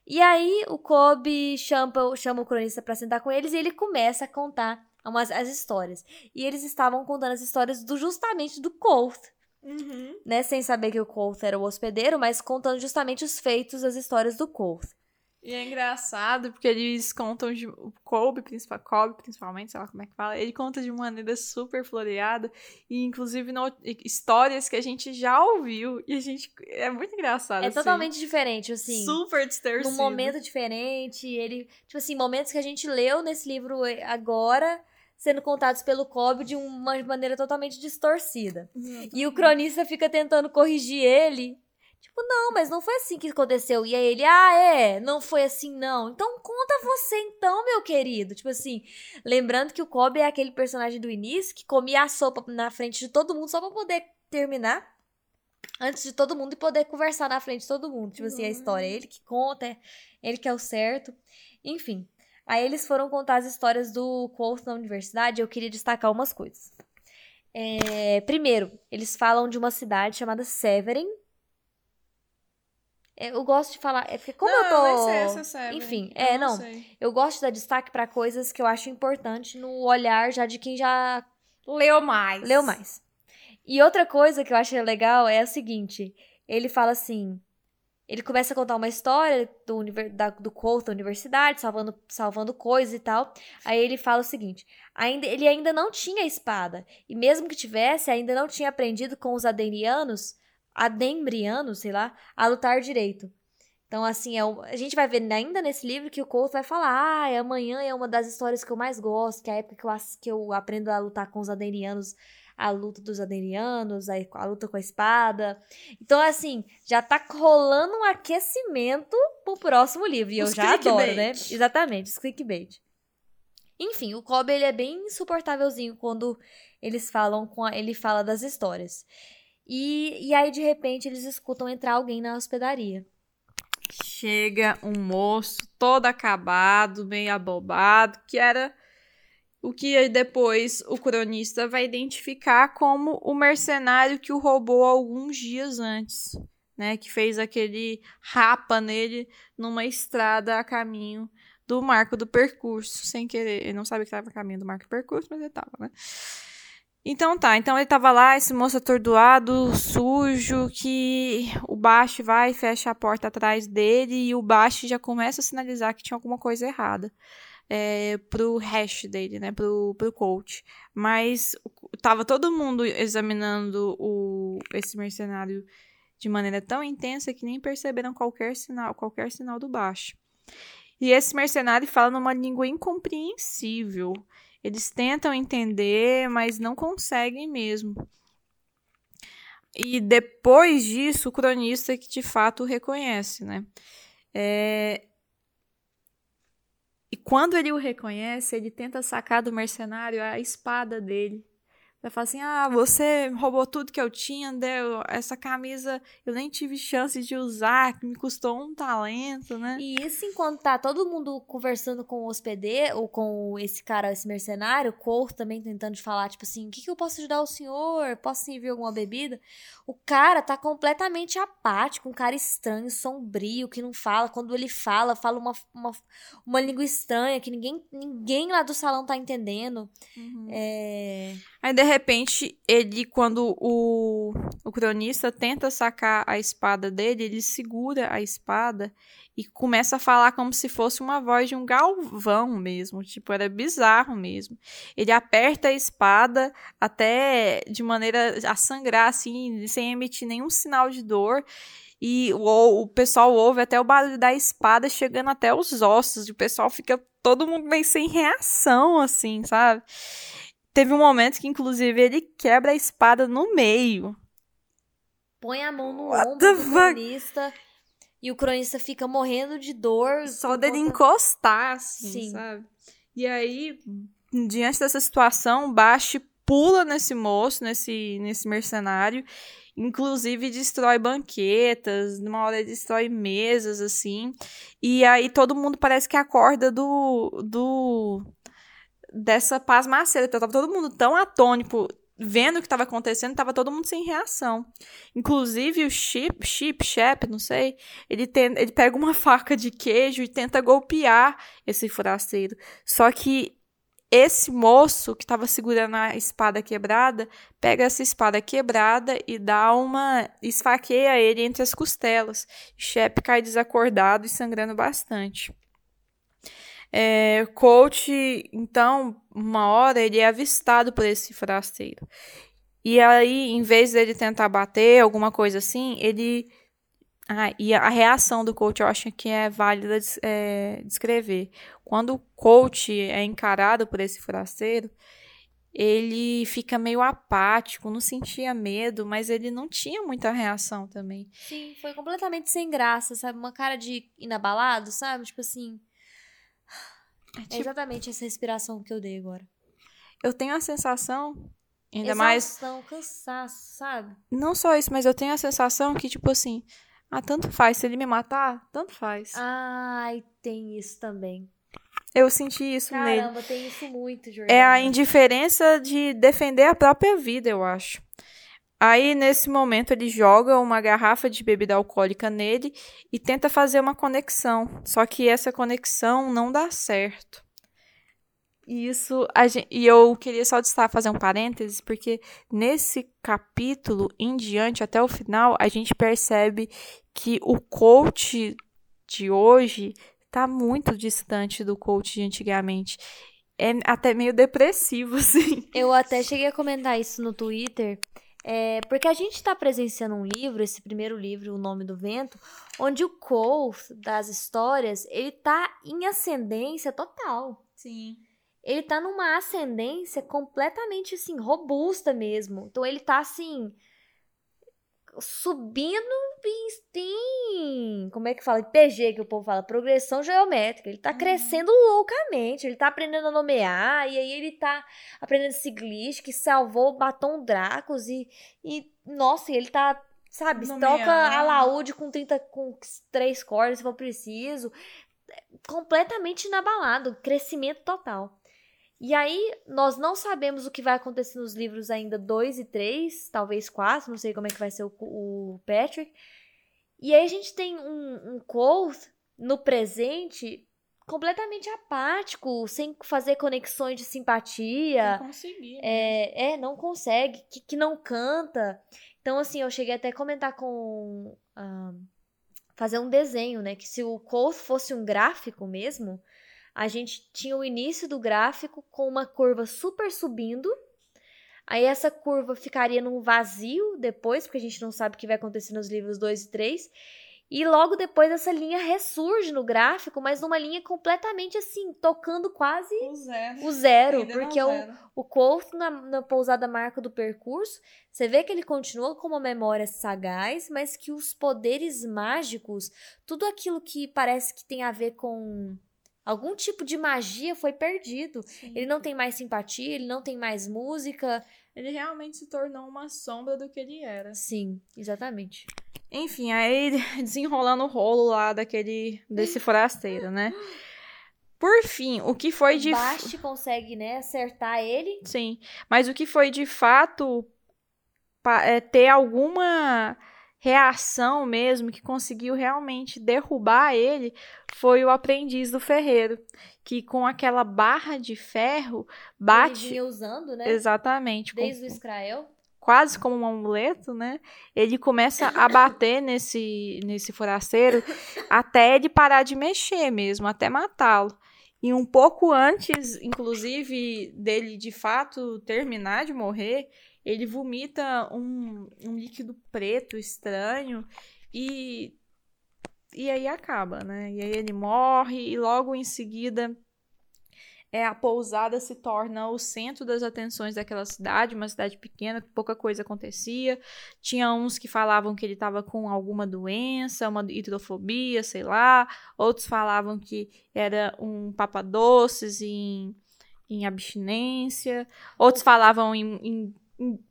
E aí o Kobe chama, chama o cronista pra sentar com eles e ele começa a contar umas, as histórias. E eles estavam contando as histórias do justamente do Colt, Uhum. né? Sem saber que o Colt era o hospedeiro, mas contando justamente os feitos das histórias do Colt. E é engraçado porque eles contam de. O Kobe, principal, Kobe, principalmente, sei lá como é que fala, ele conta de maneira super floreada. E inclusive no- histórias que a gente já ouviu. E a gente. É muito engraçado. É assim. totalmente diferente, assim. Super distorcido. Num momento diferente, ele, tipo assim, momentos que a gente leu nesse livro eh, agora sendo contados pelo Cobb de uma maneira totalmente distorcida. E o cronista fica tentando corrigir ele. Tipo, não, mas não foi assim que aconteceu. E aí ele, ah, é, não foi assim, não. Então conta você então, meu querido. Tipo assim, lembrando que o Cobb é aquele personagem do início que comia a sopa na frente de todo mundo só pra poder terminar. Antes de todo mundo e poder conversar na frente de todo mundo. Tipo assim, a história. É ele que conta, é ele que é o certo. Enfim. Aí eles foram contar as histórias do Colt na universidade. Eu queria destacar umas coisas. É, primeiro, eles falam de uma cidade chamada Severin. É, Eu gosto de falar. É porque como não, eu tô. sei essa. Enfim, Eu é, não. Eu gosto de dar destaque pra coisas que eu acho importante no olhar já de quem já Leu mais. leu mais. E outra coisa que eu acho legal é o seguinte: ele fala assim. Ele começa a contar uma história do, da, do Colt da universidade, salvando, salvando coisas e tal. Aí ele fala o seguinte: ainda, ele ainda não tinha espada. E mesmo que tivesse, ainda não tinha aprendido com os adenianos, adembrianos, sei lá, a lutar direito. Então, assim, é o- a gente vai ver ainda nesse livro que o Colt vai falar: ah, amanhã é uma das histórias que eu mais gosto, que é a época que eu, que eu aprendo a lutar com os adenianos, a luta dos adenianos, a, a luta com a espada. Então, assim, já tá rolando um aquecimento pro próximo livro. E eu Os já adoro, né? Exatamente, os clickbait. Enfim, o Cobb ele é bem insuportávelzinho quando eles falam com a- ele fala das histórias. E, e aí, de repente, eles escutam entrar alguém na hospedaria. Chega um moço todo acabado, meio abobado, que era o que depois o cronista vai identificar como o mercenário que o roubou alguns dias antes. né? Que fez aquele rapa nele numa estrada a caminho do marco do percurso, sem querer. Ele não sabe que estava a caminho do marco do percurso, mas ele estava, né? Então tá, então ele tava lá, esse moço atordoado, sujo, que o baixo vai e fecha a porta atrás dele e o baixo já começa a sinalizar que tinha alguma coisa errada é, pro hash dele, né, pro, pro coach. Mas tava todo mundo examinando o, esse mercenário de maneira tão intensa que nem perceberam qualquer sinal, qualquer sinal do baixo. E esse mercenário fala numa língua incompreensível. Eles tentam entender, mas não conseguem mesmo. E depois disso, o cronista que de fato reconhece, né? É... E quando ele o reconhece, ele tenta sacar do mercenário a espada dele. Vai falar assim: ah, você roubou tudo que eu tinha, deu essa camisa eu nem tive chance de usar, que me custou um talento, né? E isso enquanto tá todo mundo conversando com o hospedeiro, ou com esse cara, esse mercenário, o Cor também tentando falar, tipo assim: o que, que eu posso ajudar o senhor? Posso servir alguma bebida? O cara tá completamente apático, um cara estranho, sombrio, que não fala. Quando ele fala, fala uma, uma, uma língua estranha que ninguém, ninguém lá do salão tá entendendo. Uhum. É. Aí, de repente, ele, quando o, o cronista tenta sacar a espada dele, ele segura a espada e começa a falar como se fosse uma voz de um galvão mesmo. Tipo, era bizarro mesmo. Ele aperta a espada até de maneira a sangrar, assim, sem emitir nenhum sinal de dor. E o, o pessoal ouve até o barulho da espada chegando até os ossos. E o pessoal fica todo mundo meio sem reação, assim, sabe? Teve um momento que, inclusive, ele quebra a espada no meio. Põe a mão no What ombro do cronista. E o cronista fica morrendo de dor. Só dele conta... encostar, assim, Sim. sabe? E aí, diante dessa situação, Bashi pula nesse moço, nesse, nesse mercenário. Inclusive destrói banquetas, numa hora destrói mesas, assim. E aí todo mundo parece que acorda do, do dessa pasmaceira. Então, tava todo mundo tão atônico, vendo o que estava acontecendo, tava todo mundo sem reação. Inclusive o Chip, Chip, Shep, não sei, ele, tem, ele pega uma faca de queijo e tenta golpear esse forasteiro. Só que esse moço que estava segurando a espada quebrada, pega essa espada quebrada e dá uma. esfaqueia ele entre as costelas. Shep cai desacordado e sangrando bastante. É, coach, então, uma hora ele é avistado por esse forasteiro. E aí, em vez dele tentar bater, alguma coisa assim, ele. Ah, e a reação do coach eu acho que é válida é, descrever. Quando o coach é encarado por esse forasteiro, ele fica meio apático, não sentia medo, mas ele não tinha muita reação também. Sim, foi completamente sem graça, sabe? Uma cara de inabalado, sabe? Tipo assim. É, é tipo... é exatamente essa respiração que eu dei agora. Eu tenho a sensação, ainda Exaustão, mais. cansaço, sabe? Não só isso, mas eu tenho a sensação que, tipo assim, ah, tanto faz. Se ele me matar, tanto faz. Ai, tem isso também. Eu senti isso Caramba, nele. Caramba, tem isso muito, Jordana. É a indiferença de defender a própria vida, eu acho. Aí, nesse momento, ele joga uma garrafa de bebida alcoólica nele e tenta fazer uma conexão. Só que essa conexão não dá certo. E isso, gente, e eu queria só destacar, fazer um parênteses, porque nesse capítulo em diante, até o final, a gente percebe que o coach de hoje está muito distante do coach de antigamente. É até meio depressivo, assim. Eu até cheguei a comentar isso no Twitter é, porque a gente está presenciando um livro, esse primeiro livro, O Nome do Vento, onde o Cole das histórias, ele tá em ascendência total. Sim. Ele tá numa ascendência completamente, assim, robusta mesmo. Então ele tá, assim, subindo em, como é que fala? PG que o povo fala, progressão geométrica. Ele tá uhum. crescendo loucamente, ele tá aprendendo a nomear, e aí ele tá aprendendo esse glitch que salvou o batom Dracos e, e nossa, ele tá, sabe, Nomear. toca alaúde com 30 com três cordas se for preciso. Completamente inabalado, crescimento total. E aí, nós não sabemos o que vai acontecer nos livros ainda 2 e 3, talvez 4, não sei como é que vai ser o, o Patrick. E aí a gente tem um, um no presente completamente apático, sem fazer conexões de simpatia. Não consegui. né? É, é, não consegue, que, que não canta. Então, assim, eu cheguei até a comentar com. ah, fazer um desenho, né? Que se o Cole fosse um gráfico mesmo, a gente tinha o início do gráfico com uma curva super subindo. Aí essa curva ficaria num vazio depois, porque a gente não sabe o que vai acontecer nos livros 2 e 3. E logo depois essa linha ressurge no gráfico, mas numa linha completamente assim, tocando quase O zero. o zero, porque o, zero. o Colt na, na pousada marca do percurso, você vê que ele continua com uma memória sagaz, mas que os poderes mágicos, tudo aquilo que parece que tem a ver com algum tipo de magia foi perdido. Sim. Ele não tem mais simpatia, ele não tem mais música. Ele realmente se tornou uma sombra do que ele era. Sim, exatamente. Enfim, aí desenrolando o rolo lá daquele desse forasteiro, né? Por fim, o que foi de O Bast consegue, né, acertar ele. Sim, mas o que foi de fato é, ter alguma reação mesmo que conseguiu realmente derrubar ele foi o aprendiz do ferreiro, que com aquela barra de ferro Ele bate vinha usando, né? exatamente, com- Desde o Israel. quase como um amuleto, né? Ele começa a bater nesse nesse forasteiro até ele parar de mexer mesmo, até matá-lo. E um pouco antes, inclusive, dele de fato terminar de morrer, ele vomita um, um líquido preto estranho e e aí acaba, né? E aí ele morre e logo em seguida é, a pousada se torna o centro das atenções daquela cidade, uma cidade pequena, que pouca coisa acontecia. Tinha uns que falavam que ele estava com alguma doença, uma hidrofobia, sei lá. Outros falavam que era um papadoces em, em abstinência. Outros falavam em- em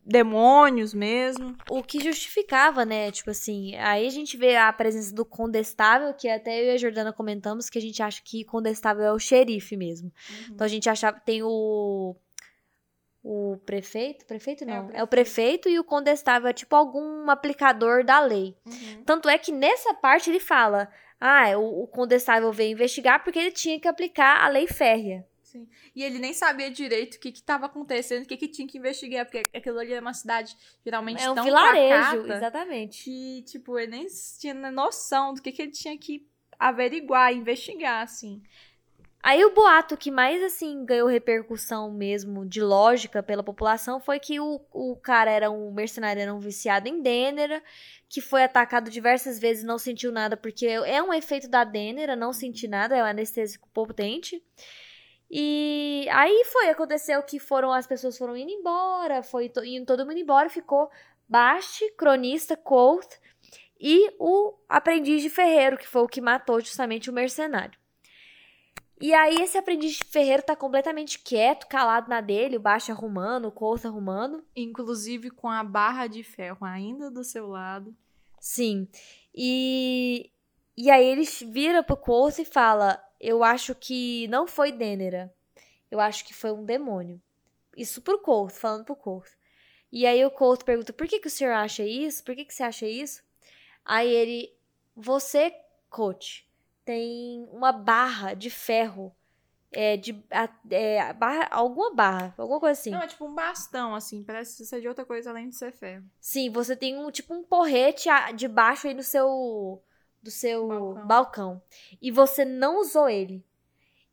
demônios mesmo. O que justificava, né? Tipo assim, aí a gente vê a presença do Condestável, que até eu e a Jordana comentamos que a gente acha que Condestável é o xerife mesmo. Então a gente achava. Tem o. O prefeito? Prefeito não. É o, prefeito. prefeito e o Condestável é tipo algum aplicador da lei. Uhum. Tanto é que nessa parte ele fala. Ah, o, o Condestável veio investigar porque ele tinha que aplicar a lei férrea. Sim. E ele nem sabia direito o que estava acontecendo, o que, que tinha que investigar, porque aquilo ali é uma cidade geralmente É um tão vilarejo, pacata exatamente. que, tipo, ele nem tinha noção do que, que ele tinha que averiguar, investigar, assim. Aí o boato que mais, assim, ganhou repercussão mesmo de lógica pela população foi que o, o cara era um mercenário, era um viciado em Dênera, que foi atacado diversas vezes e não sentiu nada, porque é um efeito da Dênera, não sentir nada, é um anestésico potente. E aí foi, aconteceu que foram, as pessoas foram indo embora, foi to- indo todo mundo embora, ficou Bast, cronista, Colt e o aprendiz de ferreiro, que foi o que matou justamente o mercenário. E aí esse aprendiz de ferreiro tá completamente quieto, calado na dele, o baixo arrumando, o Colt arrumando. Inclusive com a barra de ferro ainda do seu lado. Sim. E, e aí ele vira pro Colt e fala: Eu acho que não foi Dênera. Eu acho que foi um demônio. Isso pro Colt, falando pro Colt. E aí o Colt pergunta: Por que, que o senhor acha isso? Por que, que você acha isso? Aí ele: Você, Colt, tem uma barra de ferro. É, de. é, barra, alguma barra, alguma coisa assim. Não, é tipo um bastão, assim, parece ser de outra coisa além de ser ferro. Sim, você tem um tipo um porrete a- de baixo aí no seu do seu Balcão. balcão. E você não usou ele.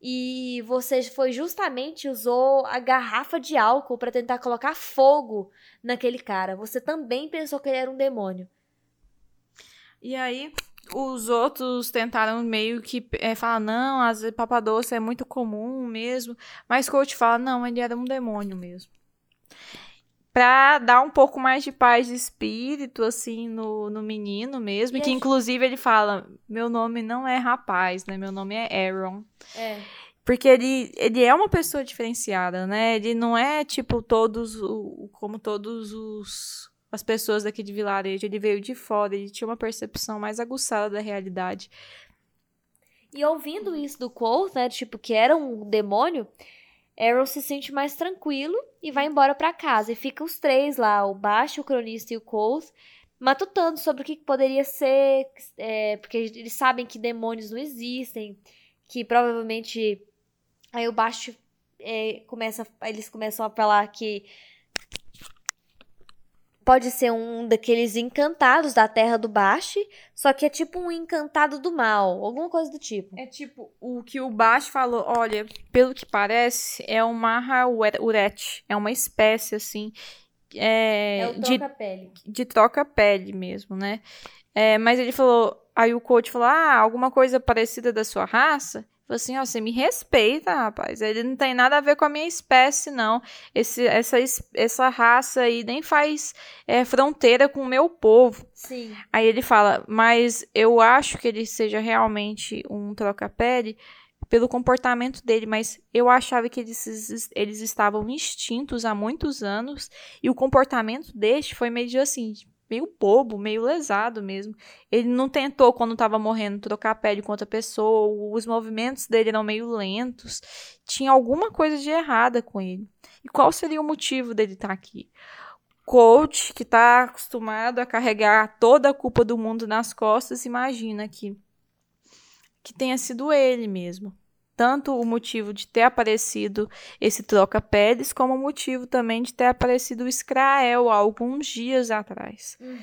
E você foi justamente usou a garrafa de álcool pra tentar colocar fogo naquele cara. Você também pensou que ele era um demônio. E aí, os outros tentaram meio que é, falar, não, as papadoce é muito comum mesmo. Mas coach fala, não, ele era um demônio mesmo. Pra dar um pouco mais de paz de espírito, assim, no, no menino mesmo. E que, inclusive, ele fala, meu nome não é rapaz, né? Meu nome é Aaron. É. Porque ele, ele é uma pessoa diferenciada, né? Ele não é, tipo, todos, o, como todos os as pessoas daqui de vilarejo. Ele veio de fora, ele tinha uma percepção mais aguçada da realidade. E ouvindo isso do Colt, né, tipo que era um demônio, Aaron se sente mais tranquilo e vai embora pra casa. E fica os três lá, o Baixo, o Cronista e o Colt, matutando sobre o que poderia ser, é, porque eles sabem que demônios não existem, que provavelmente aí o baixo é, começa, eles começam a falar que pode ser um daqueles encantados da terra do Baixo, só que é tipo um encantado do mal, alguma coisa do tipo. É tipo, o que o Baixo falou, olha, pelo que parece, é um Marra Uret, é uma espécie assim, é, é o troca-pele. De, de troca-pele mesmo, né? É, mas ele falou, aí o coach falou, ah, alguma coisa parecida da sua raça? Falei assim, ó, você me respeita, rapaz. Ele não tem nada a ver com a minha espécie, não. Esse, essa, essa raça aí nem faz é, fronteira com o meu povo. Sim. Aí ele fala, mas eu acho que ele seja realmente um troca-pele pelo comportamento dele, mas eu achava que eles, eles estavam extintos há muitos anos e o comportamento deste foi meio assim, meio bobo, meio lesado mesmo. Ele não tentou, quando estava morrendo, trocar a pele com outra pessoa, os movimentos dele eram meio lentos. Tinha alguma coisa de errada com ele. E qual seria o motivo dele estar tá aqui? Coach, que está acostumado a carregar toda a culpa do mundo nas costas, imagina que, que tenha sido ele mesmo tanto o motivo de ter aparecido esse troca-peles, como o motivo também de ter aparecido o Israel alguns dias atrás. Uhum.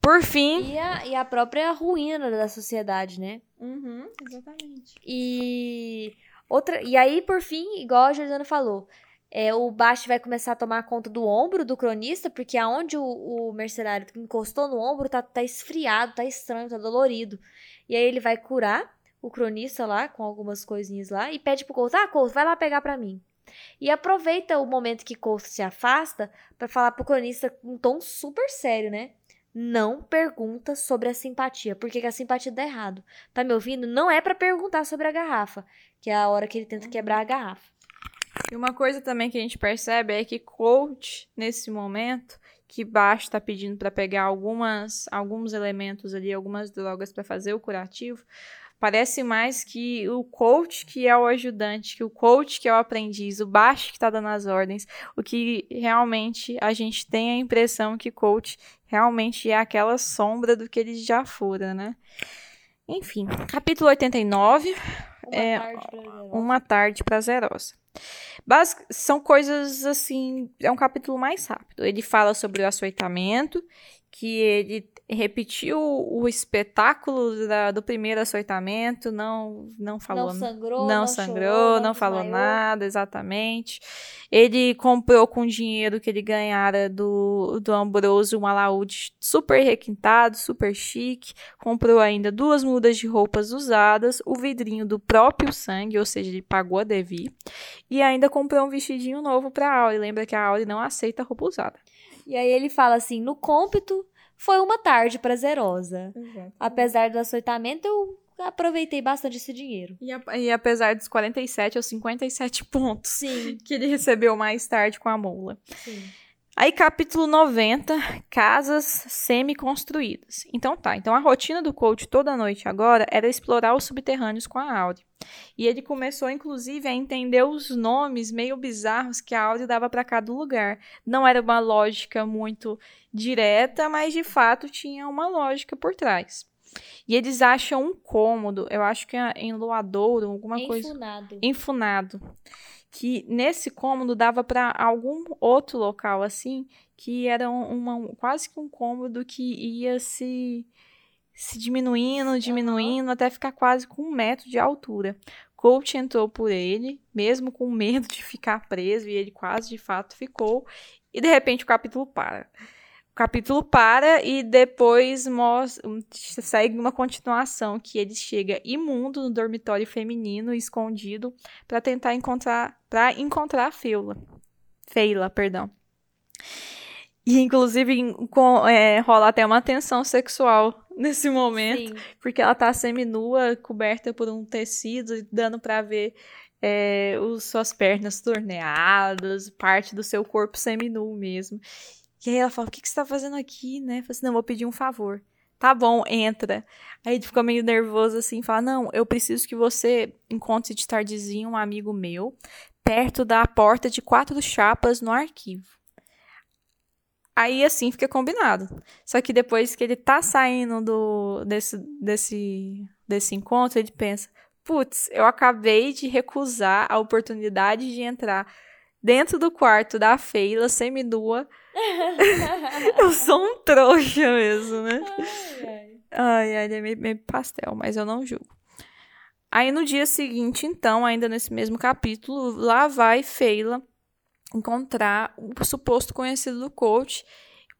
Por fim. E a, e a, própria ruína da sociedade, né? Uhum, exatamente. E. Outra, e aí, por fim, igual a Jordana falou, é, o Bast vai começar a tomar conta do ombro do cronista, porque aonde o, o mercenário encostou no ombro tá, tá esfriado, tá estranho, tá dolorido. E aí ele vai curar o cronista lá, com algumas coisinhas lá, e pede pro Couto, ah, Couto, vai lá pegar para mim. E aproveita o momento que Couto se afasta para falar pro cronista com um tom super sério, né? Não pergunta sobre a simpatia, porque a simpatia dá errado. Tá me ouvindo? Não é para perguntar sobre a garrafa, que é a hora que ele tenta quebrar a garrafa. E uma coisa também que a gente percebe é que coach, nesse momento, que Baixo está pedindo para pegar algumas, alguns elementos ali, algumas drogas para fazer o curativo, Parece mais que o coach que é o ajudante, que o coach que é o aprendiz, o baixo que está dando as ordens, o que realmente a gente tem a impressão que coach realmente é aquela sombra do que ele já fora, né? Enfim, capítulo 89 uma é tarde uma tarde prazerosa. Basic, são coisas assim, é um capítulo mais rápido. Ele fala sobre o açoitamento, que ele repetiu o espetáculo da, do primeiro açoitamento, não não falou, não sangrou, não, não sangrou, chorou, não, falou nada, exatamente. Ele comprou com dinheiro que ele ganhara do, do Ambrosio um alaúde super requintado, super chique, comprou ainda duas mudas de roupas usadas, o vidrinho do próprio sangue, ou seja, ele pagou a Devi, e ainda comprou um vestidinho novo para a Auri. Lembra que a Auri não aceita roupa usada. E aí ele fala assim, no cômpito foi uma tarde prazerosa. Exato. Apesar do açoitamento, eu aproveitei bastante esse dinheiro. E, a, e, apesar dos 47 ou 57 pontos Sim. que ele recebeu mais tarde com a mula. Sim. Aí, capítulo 90, casas semi-construídas. Então tá, então a rotina do coach toda noite agora era explorar os subterrâneos com a Audi. E ele começou, inclusive, a entender os nomes meio bizarros que a Audi dava para cada lugar. Não era uma lógica muito direta, mas de fato tinha uma lógica por trás. E eles acham um cômodo, eu acho que é em Loadouro, alguma Enfunado. coisa. Enfunado que nesse cômodo dava para algum outro local assim, que era uma, quase que um cômodo que ia se, se diminuindo, diminuindo, até ficar quase com um metro de altura. Coach entrou por ele, mesmo com medo de ficar preso, e ele quase de fato ficou, e de repente o capítulo para. O capítulo para e depois mostra, segue uma continuação que ele chega imundo no dormitório feminino, escondido, para tentar encontrar para encontrar a Feila. Feila, perdão. E inclusive com, é, rola até uma tensão sexual nesse momento, Sim. porque ela tá seminua, coberta por um tecido, dando para ver é, os, suas pernas torneadas, parte do seu corpo seminu mesmo. E aí ela fala: O que, que você tá fazendo aqui, né? Eu assim: Não, vou pedir um favor. Tá bom, entra. Aí ele fica meio nervoso assim, fala: Não, eu preciso que você encontre de tardezinho um amigo meu, perto da porta de quatro chapas no arquivo. Aí assim fica combinado. Só que depois que ele tá saindo do, desse, desse, desse encontro, ele pensa: putz, eu acabei de recusar a oportunidade de entrar dentro do quarto da Feila semi-nua. eu sou um trouxa mesmo, né? Ai, ai. Ele é meio, meio pastel, mas eu não julgo. Aí no dia seguinte, então, ainda nesse mesmo capítulo, lá vai Feila encontrar o suposto conhecido do coach.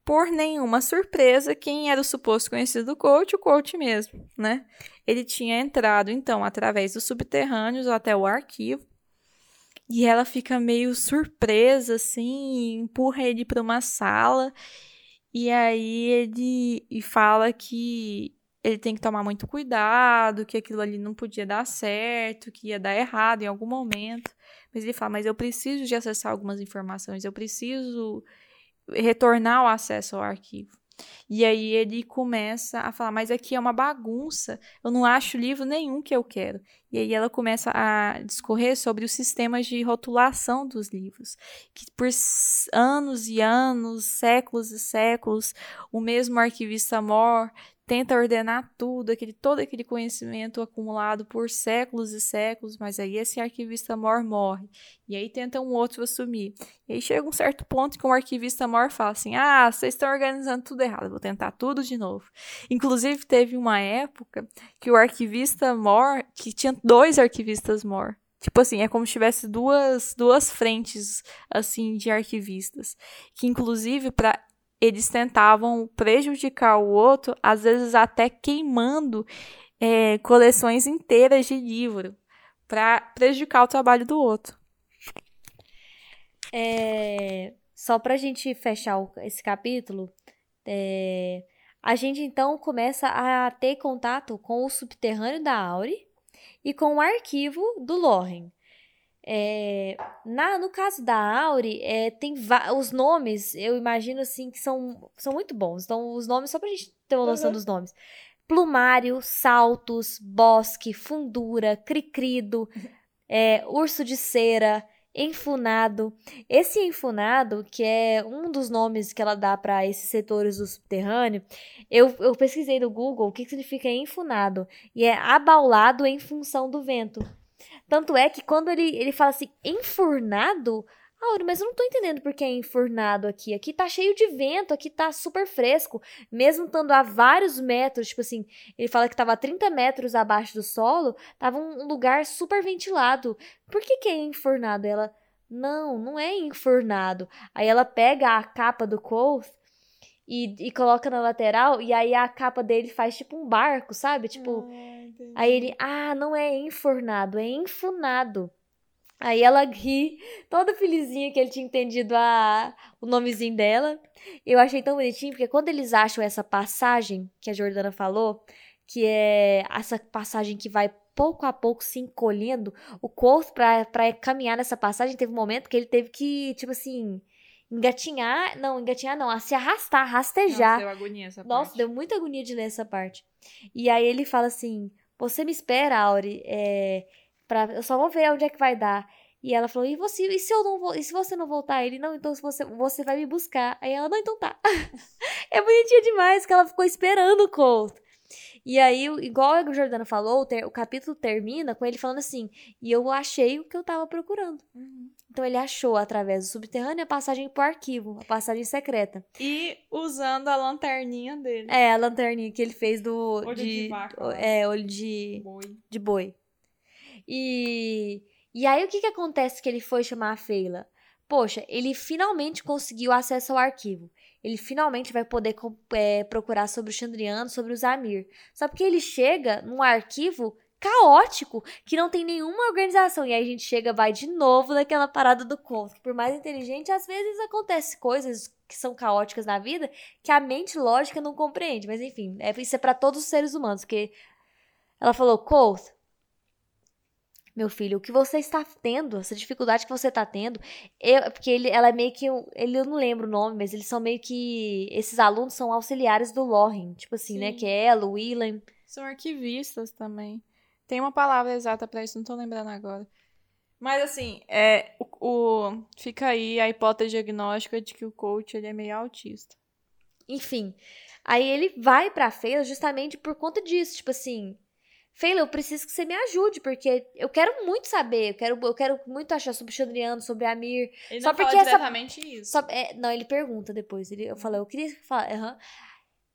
Por nenhuma surpresa, quem era o suposto conhecido do coach? O coach mesmo, né? Ele tinha entrado, então, através dos subterrâneos até o arquivo. E ela fica meio surpresa, assim, empurra ele para uma sala. E aí ele e fala que ele tem que tomar muito cuidado, que aquilo ali não podia dar certo, que ia dar errado em algum momento. Mas ele fala: Mas eu preciso de acessar algumas informações, eu preciso retornar o acesso ao arquivo. E aí ele começa a falar, mas aqui é uma bagunça, eu não acho livro nenhum que eu quero. E aí ela começa a discorrer sobre os sistemas de rotulação dos livros, que por anos e anos, séculos e séculos, o mesmo arquivista Moore tenta ordenar tudo, aquele, todo aquele conhecimento acumulado por séculos e séculos, mas aí esse arquivista mor morre. E aí tenta um outro assumir. E aí chega um certo ponto que um arquivista mor fala assim: ah, vocês estão organizando tudo errado, vou tentar tudo de novo. Inclusive, teve uma época que o arquivista mor, que tinha dois arquivistas mor. Tipo assim, é como se tivesse duas, duas frentes, assim, de arquivistas. Que, inclusive, para eles tentavam prejudicar o outro, às vezes até queimando é, coleções inteiras de livro para prejudicar o trabalho do outro. É, só para a gente fechar esse capítulo, é, a gente então começa a ter contato com o subterrâneo da Auri e com o arquivo do Loren. É, na, no caso da Auri, é, tem os nomes, eu imagino assim, que são, são muito bons. Então, os nomes, só pra gente ter uma noção uhum. dos nomes. Plumário, Saltos, Bosque, Fundura, Cricrido, é, Urso de Cera, Enfunado. Esse enfunado, que é um dos nomes que ela dá para esses setores do subterrâneo, eu, eu pesquisei no Google o que significa enfunado. E é abaulado em função do vento. Tanto é que quando ele, ele fala assim, enfurnado, Auro, mas eu não tô entendendo por que é enfurnado aqui. Aqui tá cheio de vento, aqui tá super fresco. Mesmo estando a vários metros, tipo assim, ele fala que tava a 30 metros abaixo do solo, tava um lugar super ventilado. Por que que é enfurnado? Ela, não, não é enfurnado. Aí ela pega a capa do Colt e, e coloca na lateral, e aí a capa dele faz tipo um barco, sabe? Tipo. Ah, aí ele, ah, não é enfornado, é enfunado. Aí ela ri, toda felizinha que ele tinha entendido a, o nomezinho dela. Eu achei tão bonitinho, porque quando eles acham essa passagem que a Jordana falou, que é essa passagem que vai pouco a pouco se encolhendo, o corpo para caminhar nessa passagem, teve um momento que ele teve que, tipo assim, engatinhar, não, engatinhar não, a se arrastar, rastejar. Nossa, deu agonia essa Nossa, parte. deu muita agonia de ler essa parte. E aí ele fala assim, você me espera, Auri, é, pra, eu só vou ver onde é que vai dar. E ela falou, e você, e se eu não vou, e se você não voltar? Ele, não, então se você, você vai me buscar. Aí ela, não, então tá. é bonitinha demais que ela ficou esperando o Colt. E aí, igual o Jordano falou, o, ter, o, capítulo termina com ele falando assim: E eu achei o que eu tava procurando. Uhum. Então ele achou através do subterrâneo a passagem pro arquivo, a passagem secreta. E usando a lanterninha dele. É, a lanterninha que ele fez do. Olho de, de vaca. É, olho de boi. De boi. E, e aí o que que acontece que ele foi chamar a Feila? Poxa, ele finalmente conseguiu acesso ao arquivo ele finalmente vai poder é, procurar sobre o Chandriano, sobre o Zamir. Só porque ele chega num arquivo caótico, que não tem nenhuma organização. E aí a gente chega, vai de novo naquela parada do conto. Que por mais inteligente, às vezes acontece coisas que são caóticas na vida que a mente lógica não compreende. Mas enfim, é, isso é para todos os seres humanos. Porque ela falou, Colt, meu filho, o que você está tendo, essa dificuldade que você está tendo, eu, porque ele, ela é meio que, ele, eu não lembro o nome, mas eles são meio que, esses alunos são auxiliares do Loren, tipo assim, né, Sim. né, que é ela, o William. São arquivistas também. Tem uma palavra exata para isso, não tô lembrando agora. Mas assim, é, o, o- fica aí a hipótese diagnóstica de que o coach ele é meio autista. Enfim, aí ele vai pra Feila justamente por conta disso, tipo assim, Feila, eu preciso que você me ajude, porque eu quero muito saber, eu quero, eu quero muito achar sobre o Xandriano, sobre a Amir, Ele Só não fala porque essa- diretamente isso. Só- é, não, ele pergunta depois. Ele, eu falo, eu queria falar. aham.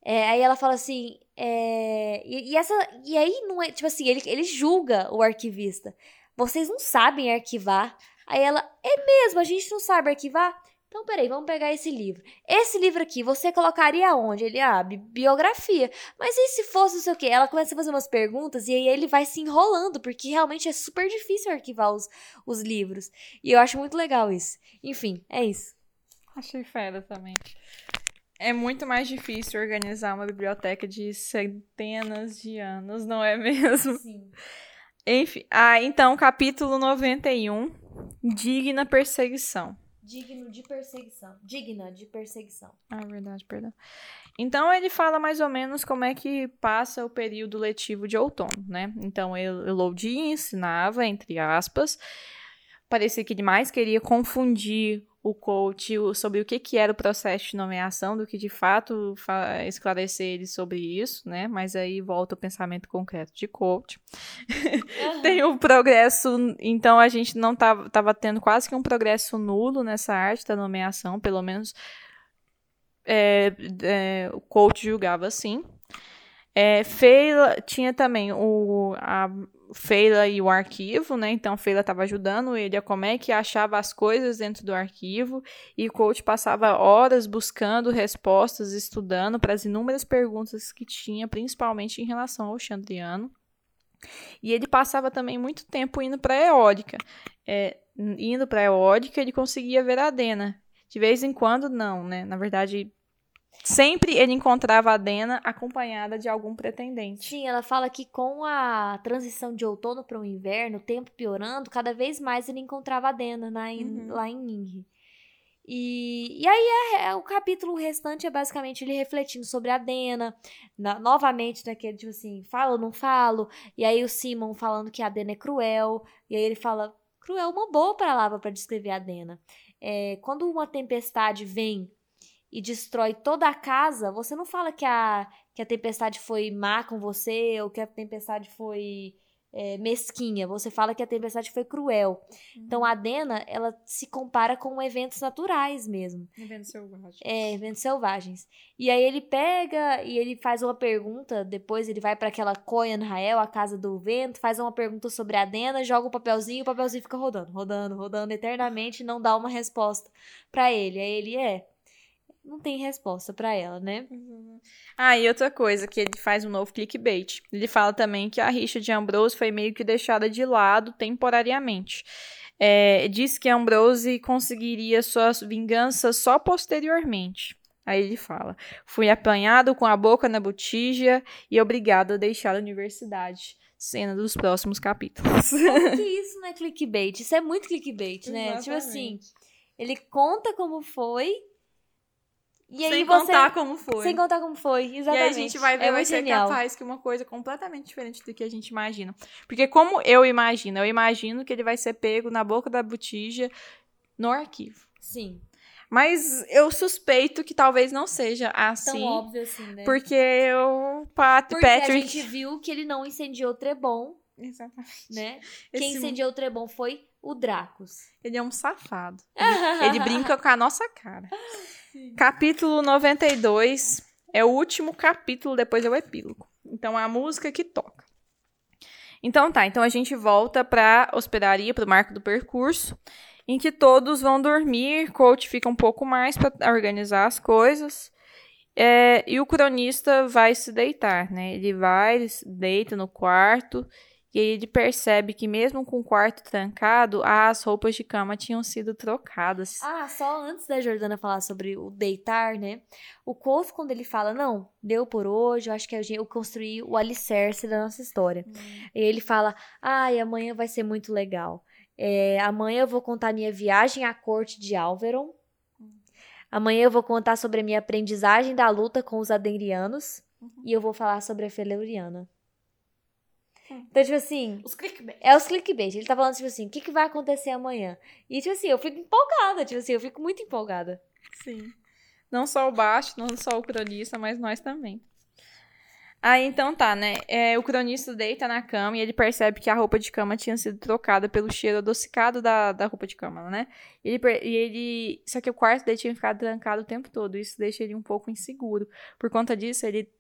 É, aí ela fala assim. é, e, e essa. E aí não é. Tipo assim, ele, ele julga o arquivista. Vocês não sabem arquivar. Aí ela, é mesmo, a gente não sabe arquivar? Então, peraí, vamos pegar esse livro. Esse livro aqui, você colocaria onde? Ele, ah, bi- biografia. Mas e se fosse não sei o quê? Ela começa a fazer umas perguntas e aí ele vai se enrolando, porque realmente é super difícil arquivar os, os livros. E eu acho muito legal isso. Enfim, é isso. Achei fera também. É muito mais difícil organizar uma biblioteca de centenas de anos, não é mesmo? Sim. Enfim, ah, então, capítulo 91, Digna Perseguição. Digno de perseguição. Digna de perseguição. Ah, verdade, perdão. Então ele fala mais ou menos como é que passa o período letivo de outono, né? Então El- Elodie ensinava, entre aspas, parecia que ele mais queria confundir o coach sobre o que, que era o processo de nomeação do que de fato fa- esclarecer ele sobre isso, né? Mas aí volta o pensamento concreto de coach. Tem o progresso, então a gente não tava, tava tendo quase que um progresso nulo nessa arte da nomeação, pelo menos é, é, o coach julgava assim. É, Feila tinha também o a Feila e o arquivo, né? Então Feila estava ajudando ele a como é que achava as coisas dentro do arquivo e o coach passava horas buscando respostas, estudando para as inúmeras perguntas que tinha, principalmente em relação ao Chandriano. E ele passava também muito tempo indo para a eólica. É, indo para a eólica, ele conseguia ver a Dena. De vez em quando, não, né? Na verdade, sempre ele encontrava a Dena acompanhada de algum pretendente. Sim, ela fala que com a transição de outono para o inverno, o tempo piorando, cada vez mais ele encontrava a Dena na, Uhum. lá em Ningri. E, e aí é- é- o capítulo restante é basicamente ele refletindo sobre a Dena, na- novamente naquele tipo assim, falo ou não falo, e aí o Simon falando que a Dena é cruel, e aí ele fala, cruel é uma boa palavra para descrever a Dena. É, quando uma tempestade vem e destrói toda a casa, você não fala que a, que a tempestade foi má com você ou que a tempestade foi é, mesquinha. Você fala que a tempestade foi cruel. Então a Dena, ela se compara com eventos naturais mesmo. É, eventos selvagens. E aí ele pega e ele faz uma pergunta, depois ele vai para aquela Koyan Rael, a casa do vento, faz uma pergunta sobre a Dena, joga o papelzinho e o papelzinho fica rodando, rodando, rodando eternamente e não dá uma resposta para ele. Aí ele é, não tem resposta para ela, né? Ah, e outra coisa, que ele faz um novo clickbait. Ele fala também que a rixa de Ambrose foi meio que deixada de lado temporariamente. É, diz que Ambrose conseguiria sua vingança só posteriormente. Aí ele fala: Fui apanhado com a boca na botija e obrigado a deixar a universidade. Cena dos próximos capítulos. Como que isso não é clickbait? Isso é muito clickbait, né? Tipo assim, ele conta como foi e aí sem você contar como foi. sem contar como foi, E exatamente. aí a gente vai ver, é vai ser genial. capaz que uma coisa completamente diferente do que a gente imagina. Porque como eu imagino, eu imagino que ele vai ser pego na boca da botija no arquivo. Sim, Mas eu suspeito que talvez não seja tão assim. óbvio assim, né? Porque o Pat Porque Patrick. a gente viu que ele não incendiou o Trebon, Exatamente. né? Esse Quem incendiou o Trebon foi o Dracos. Ele é um safado. Ele, ele brinca com a nossa cara. Capítulo 92 é o último capítulo, depois é o epílogo. Então, é a música que toca. Então tá, então a gente volta pra hospedaria, pro marco do percurso, em que todos vão dormir, coach fica um pouco mais pra organizar as coisas. é, e o cronista vai se deitar, né? Ele vai, ele se deita no quarto e aí ele percebe que mesmo com o quarto trancado, as roupas de cama tinham sido trocadas. Ah, só antes da Jordana falar sobre o deitar, né? O Coço, quando ele fala, não, deu por hoje, eu acho que eu construí o alicerce da nossa história. E ele fala, ai, amanhã vai ser muito legal. É, amanhã eu vou contar minha viagem à corte de Alveron. Amanhã eu vou contar sobre a minha aprendizagem da luta com os Adengrianos. E eu vou falar sobre a Feleuriana. Então, tipo assim, Os clickbait. é os clickbait. Ele tá falando, tipo assim, o que, que vai acontecer amanhã? E, tipo assim, eu fico empolgada, tipo assim, eu fico muito empolgada. Sim. Não só o baixo, não só o cronista, mas nós também. Aí então tá, né? É, o cronista deita na cama e ele percebe que a roupa de cama tinha sido trocada pelo cheiro adocicado da, da roupa de cama, né? E ele, e ele. Só que o quarto dele tinha ficado trancado o tempo todo. Isso deixa ele um pouco inseguro. Por conta disso, ele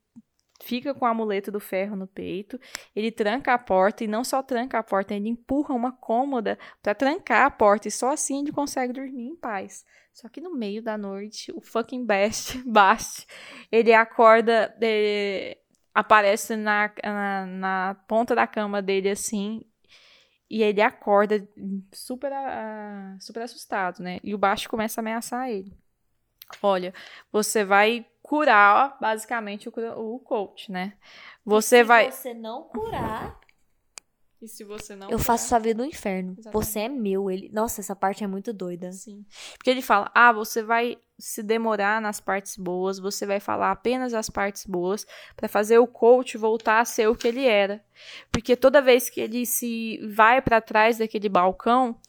fica com o amuleto do ferro no peito. Ele tranca a porta e não só tranca a porta, ele empurra uma cômoda pra trancar a porta. E só assim ele consegue dormir em paz. Só que no meio da noite, o fucking Bast, Bast ele acorda, eh, aparece na, na, na ponta da cama dele assim, e ele acorda super, super assustado, né? E o Bast começa a ameaçar ele. Olha, você vai curar, basicamente, o, o coach, né? Você Se vai. você não curar, E se você não. eu curar? faço sua vida no inferno. Exatamente. Você é meu. Ele... Nossa, essa parte é muito doida. Sim. Porque ele fala: ah, você vai se demorar nas partes boas, você vai falar apenas as partes boas pra fazer o coach voltar a ser o que ele era. Porque toda vez que ele se vai pra trás daquele balcão,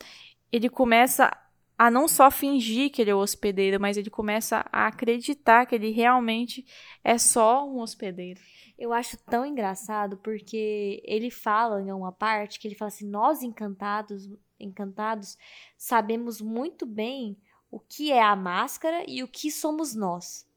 ele começa a não só fingir que ele é o hospedeiro, mas ele começa a acreditar que ele realmente é só um hospedeiro. Eu acho tão engraçado porque ele fala em uma parte que ele fala assim: nós encantados, encantados, sabemos muito bem o que é a máscara e o que somos nós.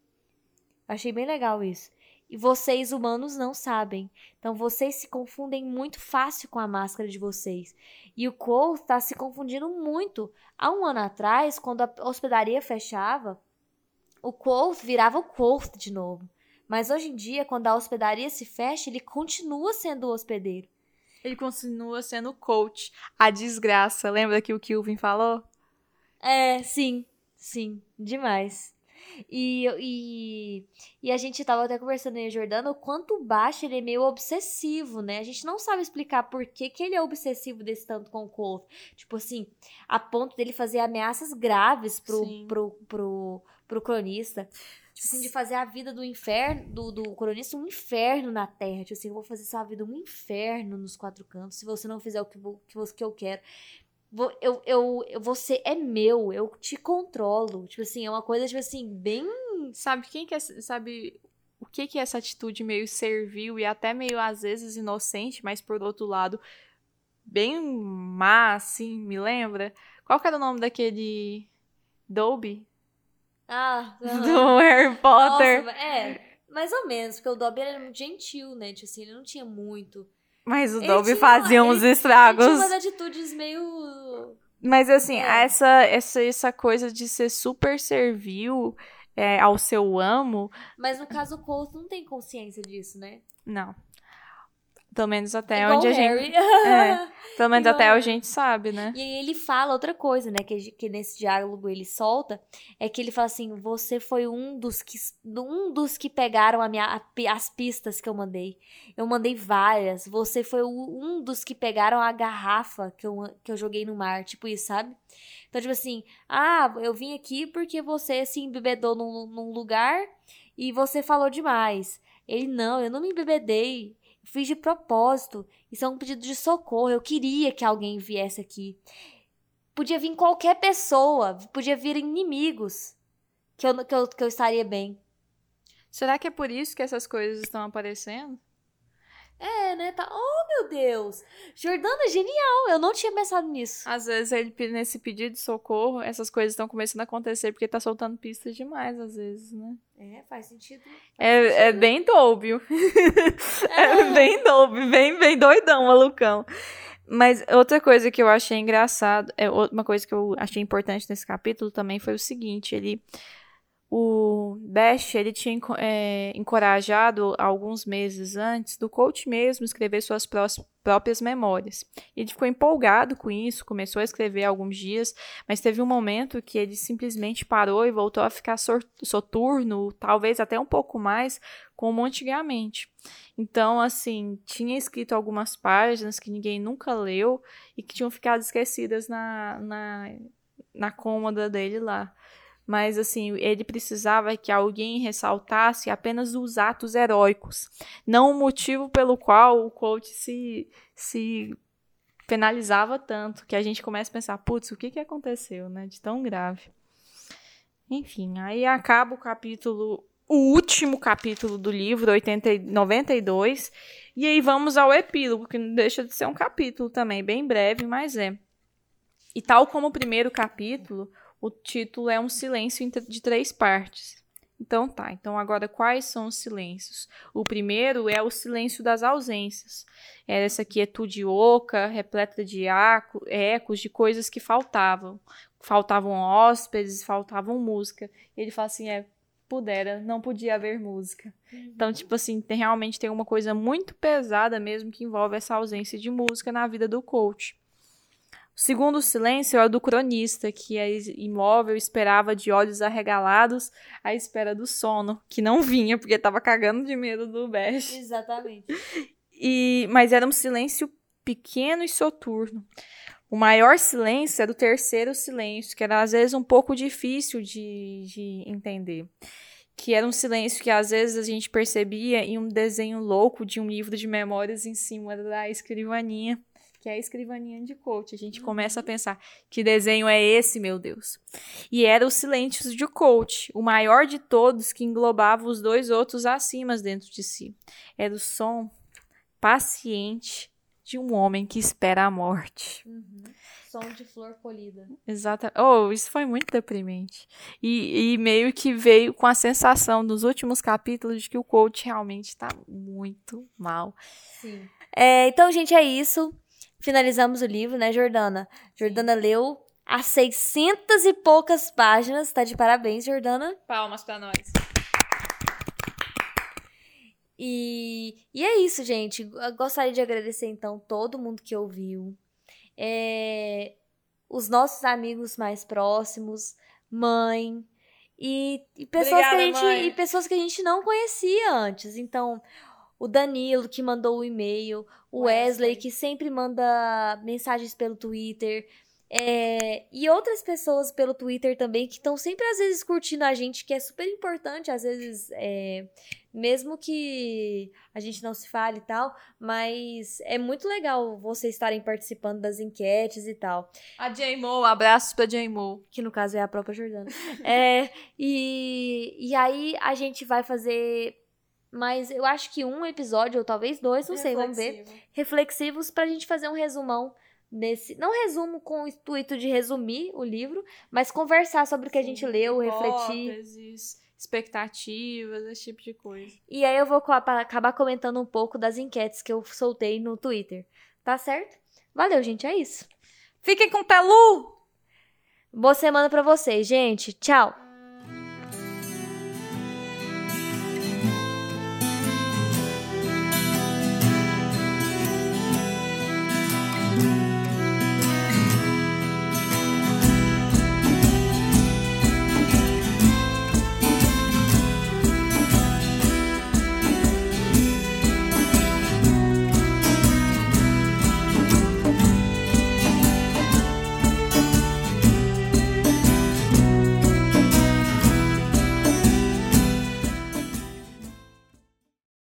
Achei bem legal isso. E vocês humanos não sabem. Então vocês se confundem muito fácil com a máscara de vocês. E o Cole está se confundindo muito. Há um ano atrás, quando a hospedaria fechava, o Cole virava o Cole de novo. Mas hoje em dia, quando a hospedaria se fecha, ele continua sendo o hospedeiro. Ele continua sendo coach. A desgraça. Lembra que o Kilvin falou? É, sim, sim, demais. E, e, e a gente tava até conversando aí, Jordano, o quanto o Baixo ele é meio obsessivo, né? A gente não sabe explicar por que, que ele é obsessivo desse tanto com o Colt. Tipo assim, a ponto dele fazer ameaças graves pro, Sim. pro, pro, pro cronista. Tipo assim, de fazer a vida do inferno, do, do cronista um inferno na Terra. Tipo assim, eu vou fazer sua vida um inferno nos quatro cantos se você não fizer o que, que, que eu quero. Vou- Eu, eu, eu, você é meu, eu te controlo. Tipo assim, é uma coisa, tipo assim, bem. Sabe quem que é, sabe o que que é essa atitude meio servil e até meio às vezes inocente, mas por outro lado bem má, assim, me lembra? Qual que era o nome daquele Dobby Ah, do Harry Potter? Nossa, é, mais ou menos, porque o Dobby era muito gentil, né? Tipo assim, ele não tinha muito. Mas o Dobby tinha- fazia uns ele- Ele estragos. tinha umas atitudes meio. Mas assim, É. essa, essa essa coisa de ser super servil é, ao seu amo, Mas no caso, o Colt não tem consciência disso, né? não. Pelo menos até Igual onde a gente. É. pelo menos Igual até a gente sabe, né? E aí ele fala outra coisa, né? Que, que nesse diálogo ele solta. É que ele fala assim: você foi um dos que, um dos que pegaram a minha, a as pistas que eu mandei. Eu mandei várias. Você foi o- um dos que pegaram a garrafa que eu, que eu joguei no mar. Tipo isso, sabe? Então, tipo assim, ah, eu vim aqui porque você se embebedou num, num lugar e você falou demais. Ele, não, eu não me embebedei. Fiz de propósito. Isso é um pedido de socorro. Eu queria que alguém viesse aqui. Podia vir qualquer pessoa. Podia vir inimigos. Que eu, que eu, que eu estaria bem. Será que é por isso que essas coisas estão aparecendo? É, né? Tá... Oh, meu Deus! Jordana, genial! Eu não tinha pensado nisso. Às vezes, ele, nesse pedido de socorro, essas coisas estão começando a acontecer porque tá soltando pistas demais, às vezes, né? É, faz sentido. Faz É, é sentido. bem dóbio. é bem dóbio, bem, bem doidão, malucão. Mas outra coisa que eu achei engraçado, é uma coisa que eu achei importante nesse capítulo também foi o seguinte, ele o Bash, ele tinha é, encorajado alguns meses antes do coach mesmo escrever suas próprias memórias. Ele ficou empolgado com isso, começou a escrever alguns dias, mas teve um momento que ele simplesmente parou e voltou a ficar soturno, talvez até um pouco mais, como antigamente. Então, assim, tinha escrito algumas páginas que ninguém nunca leu e que tinham ficado esquecidas na, na, na cômoda dele lá. Mas assim, ele precisava que alguém ressaltasse apenas os atos heróicos, não o motivo pelo qual o coach se, se penalizava tanto, que a gente começa a pensar, putz, o que, que aconteceu, né, de tão grave. Enfim, aí acaba o capítulo, o último capítulo do livro, 80, 92, e aí vamos ao epílogo, que não deixa de ser um capítulo também, bem breve, mas é. E tal como o primeiro capítulo, o título é um silêncio de três partes. Então tá, então agora quais são os silêncios? O primeiro é o silêncio das ausências. É essa quietude oca, repleta de ecos, de coisas que faltavam. Faltavam hóspedes, faltavam música. E ele fala assim, é, pudera, não podia haver música. Uhum. Então, tipo assim, tem, realmente tem uma coisa muito pesada mesmo que envolve essa ausência de música na vida do coach. O segundo silêncio é o do cronista, que é imóvel, esperava de olhos arregalados à espera do sono, que não vinha, porque estava cagando de medo do Bash. Exatamente. E, mas era um silêncio pequeno e soturno. O maior silêncio é do terceiro silêncio, que era às vezes um pouco difícil de, de entender. Que era um silêncio que às vezes a gente percebia em um desenho louco de um livro de memórias em cima da escrivaninha que é a escrivaninha de coach. A gente uhum. começa a pensar: que desenho é esse, meu Deus? E era o Silêncios de Coach, o maior de todos que englobava os dois outros acima dentro de si. Era o som paciente de um homem que espera a morte. Uhum. Som de flor polida. Exato. Oh, isso foi muito deprimente. E, e, meio que veio com a sensação nos últimos capítulos de que o coach realmente está muito mal. Sim. É, então, gente, é isso finalizamos o livro, né, Jordana? Jordana leu as 600 e poucas páginas. Tá de parabéns, Jordana. Palmas para nós. E, e é isso, gente. Eu gostaria de agradecer, então, todo mundo que ouviu. É, os nossos amigos mais próximos, mãe. E, e pessoas Obrigada, que a gente, mãe. e pessoas que a gente não conhecia antes. Então, o Danilo, que mandou o e-mail, o Wesley, que sempre manda mensagens pelo Twitter. É, e outras pessoas pelo Twitter também que estão sempre às vezes curtindo a gente, que é super importante, às vezes, é, mesmo que a gente não se fale e tal, mas é muito legal vocês estarem participando das enquetes e tal. A J-Mo, abraços pra J-Mo. Que no caso é a própria Jordana. é, e, e aí a gente vai fazer mas eu acho que um episódio, ou talvez dois, não sei, vamos ver. Reflexivos pra gente fazer um resumão desse. Não resumo com o intuito de resumir o livro, mas conversar sobre o que Sim, a gente leu, refletir. Expectativas, esse tipo de coisa. E aí eu vou acabar comentando um pouco das enquetes que eu soltei no Twitter. Tá certo? Valeu, gente. É isso. Fiquem com o Pelu! Boa semana pra vocês, gente. Tchau!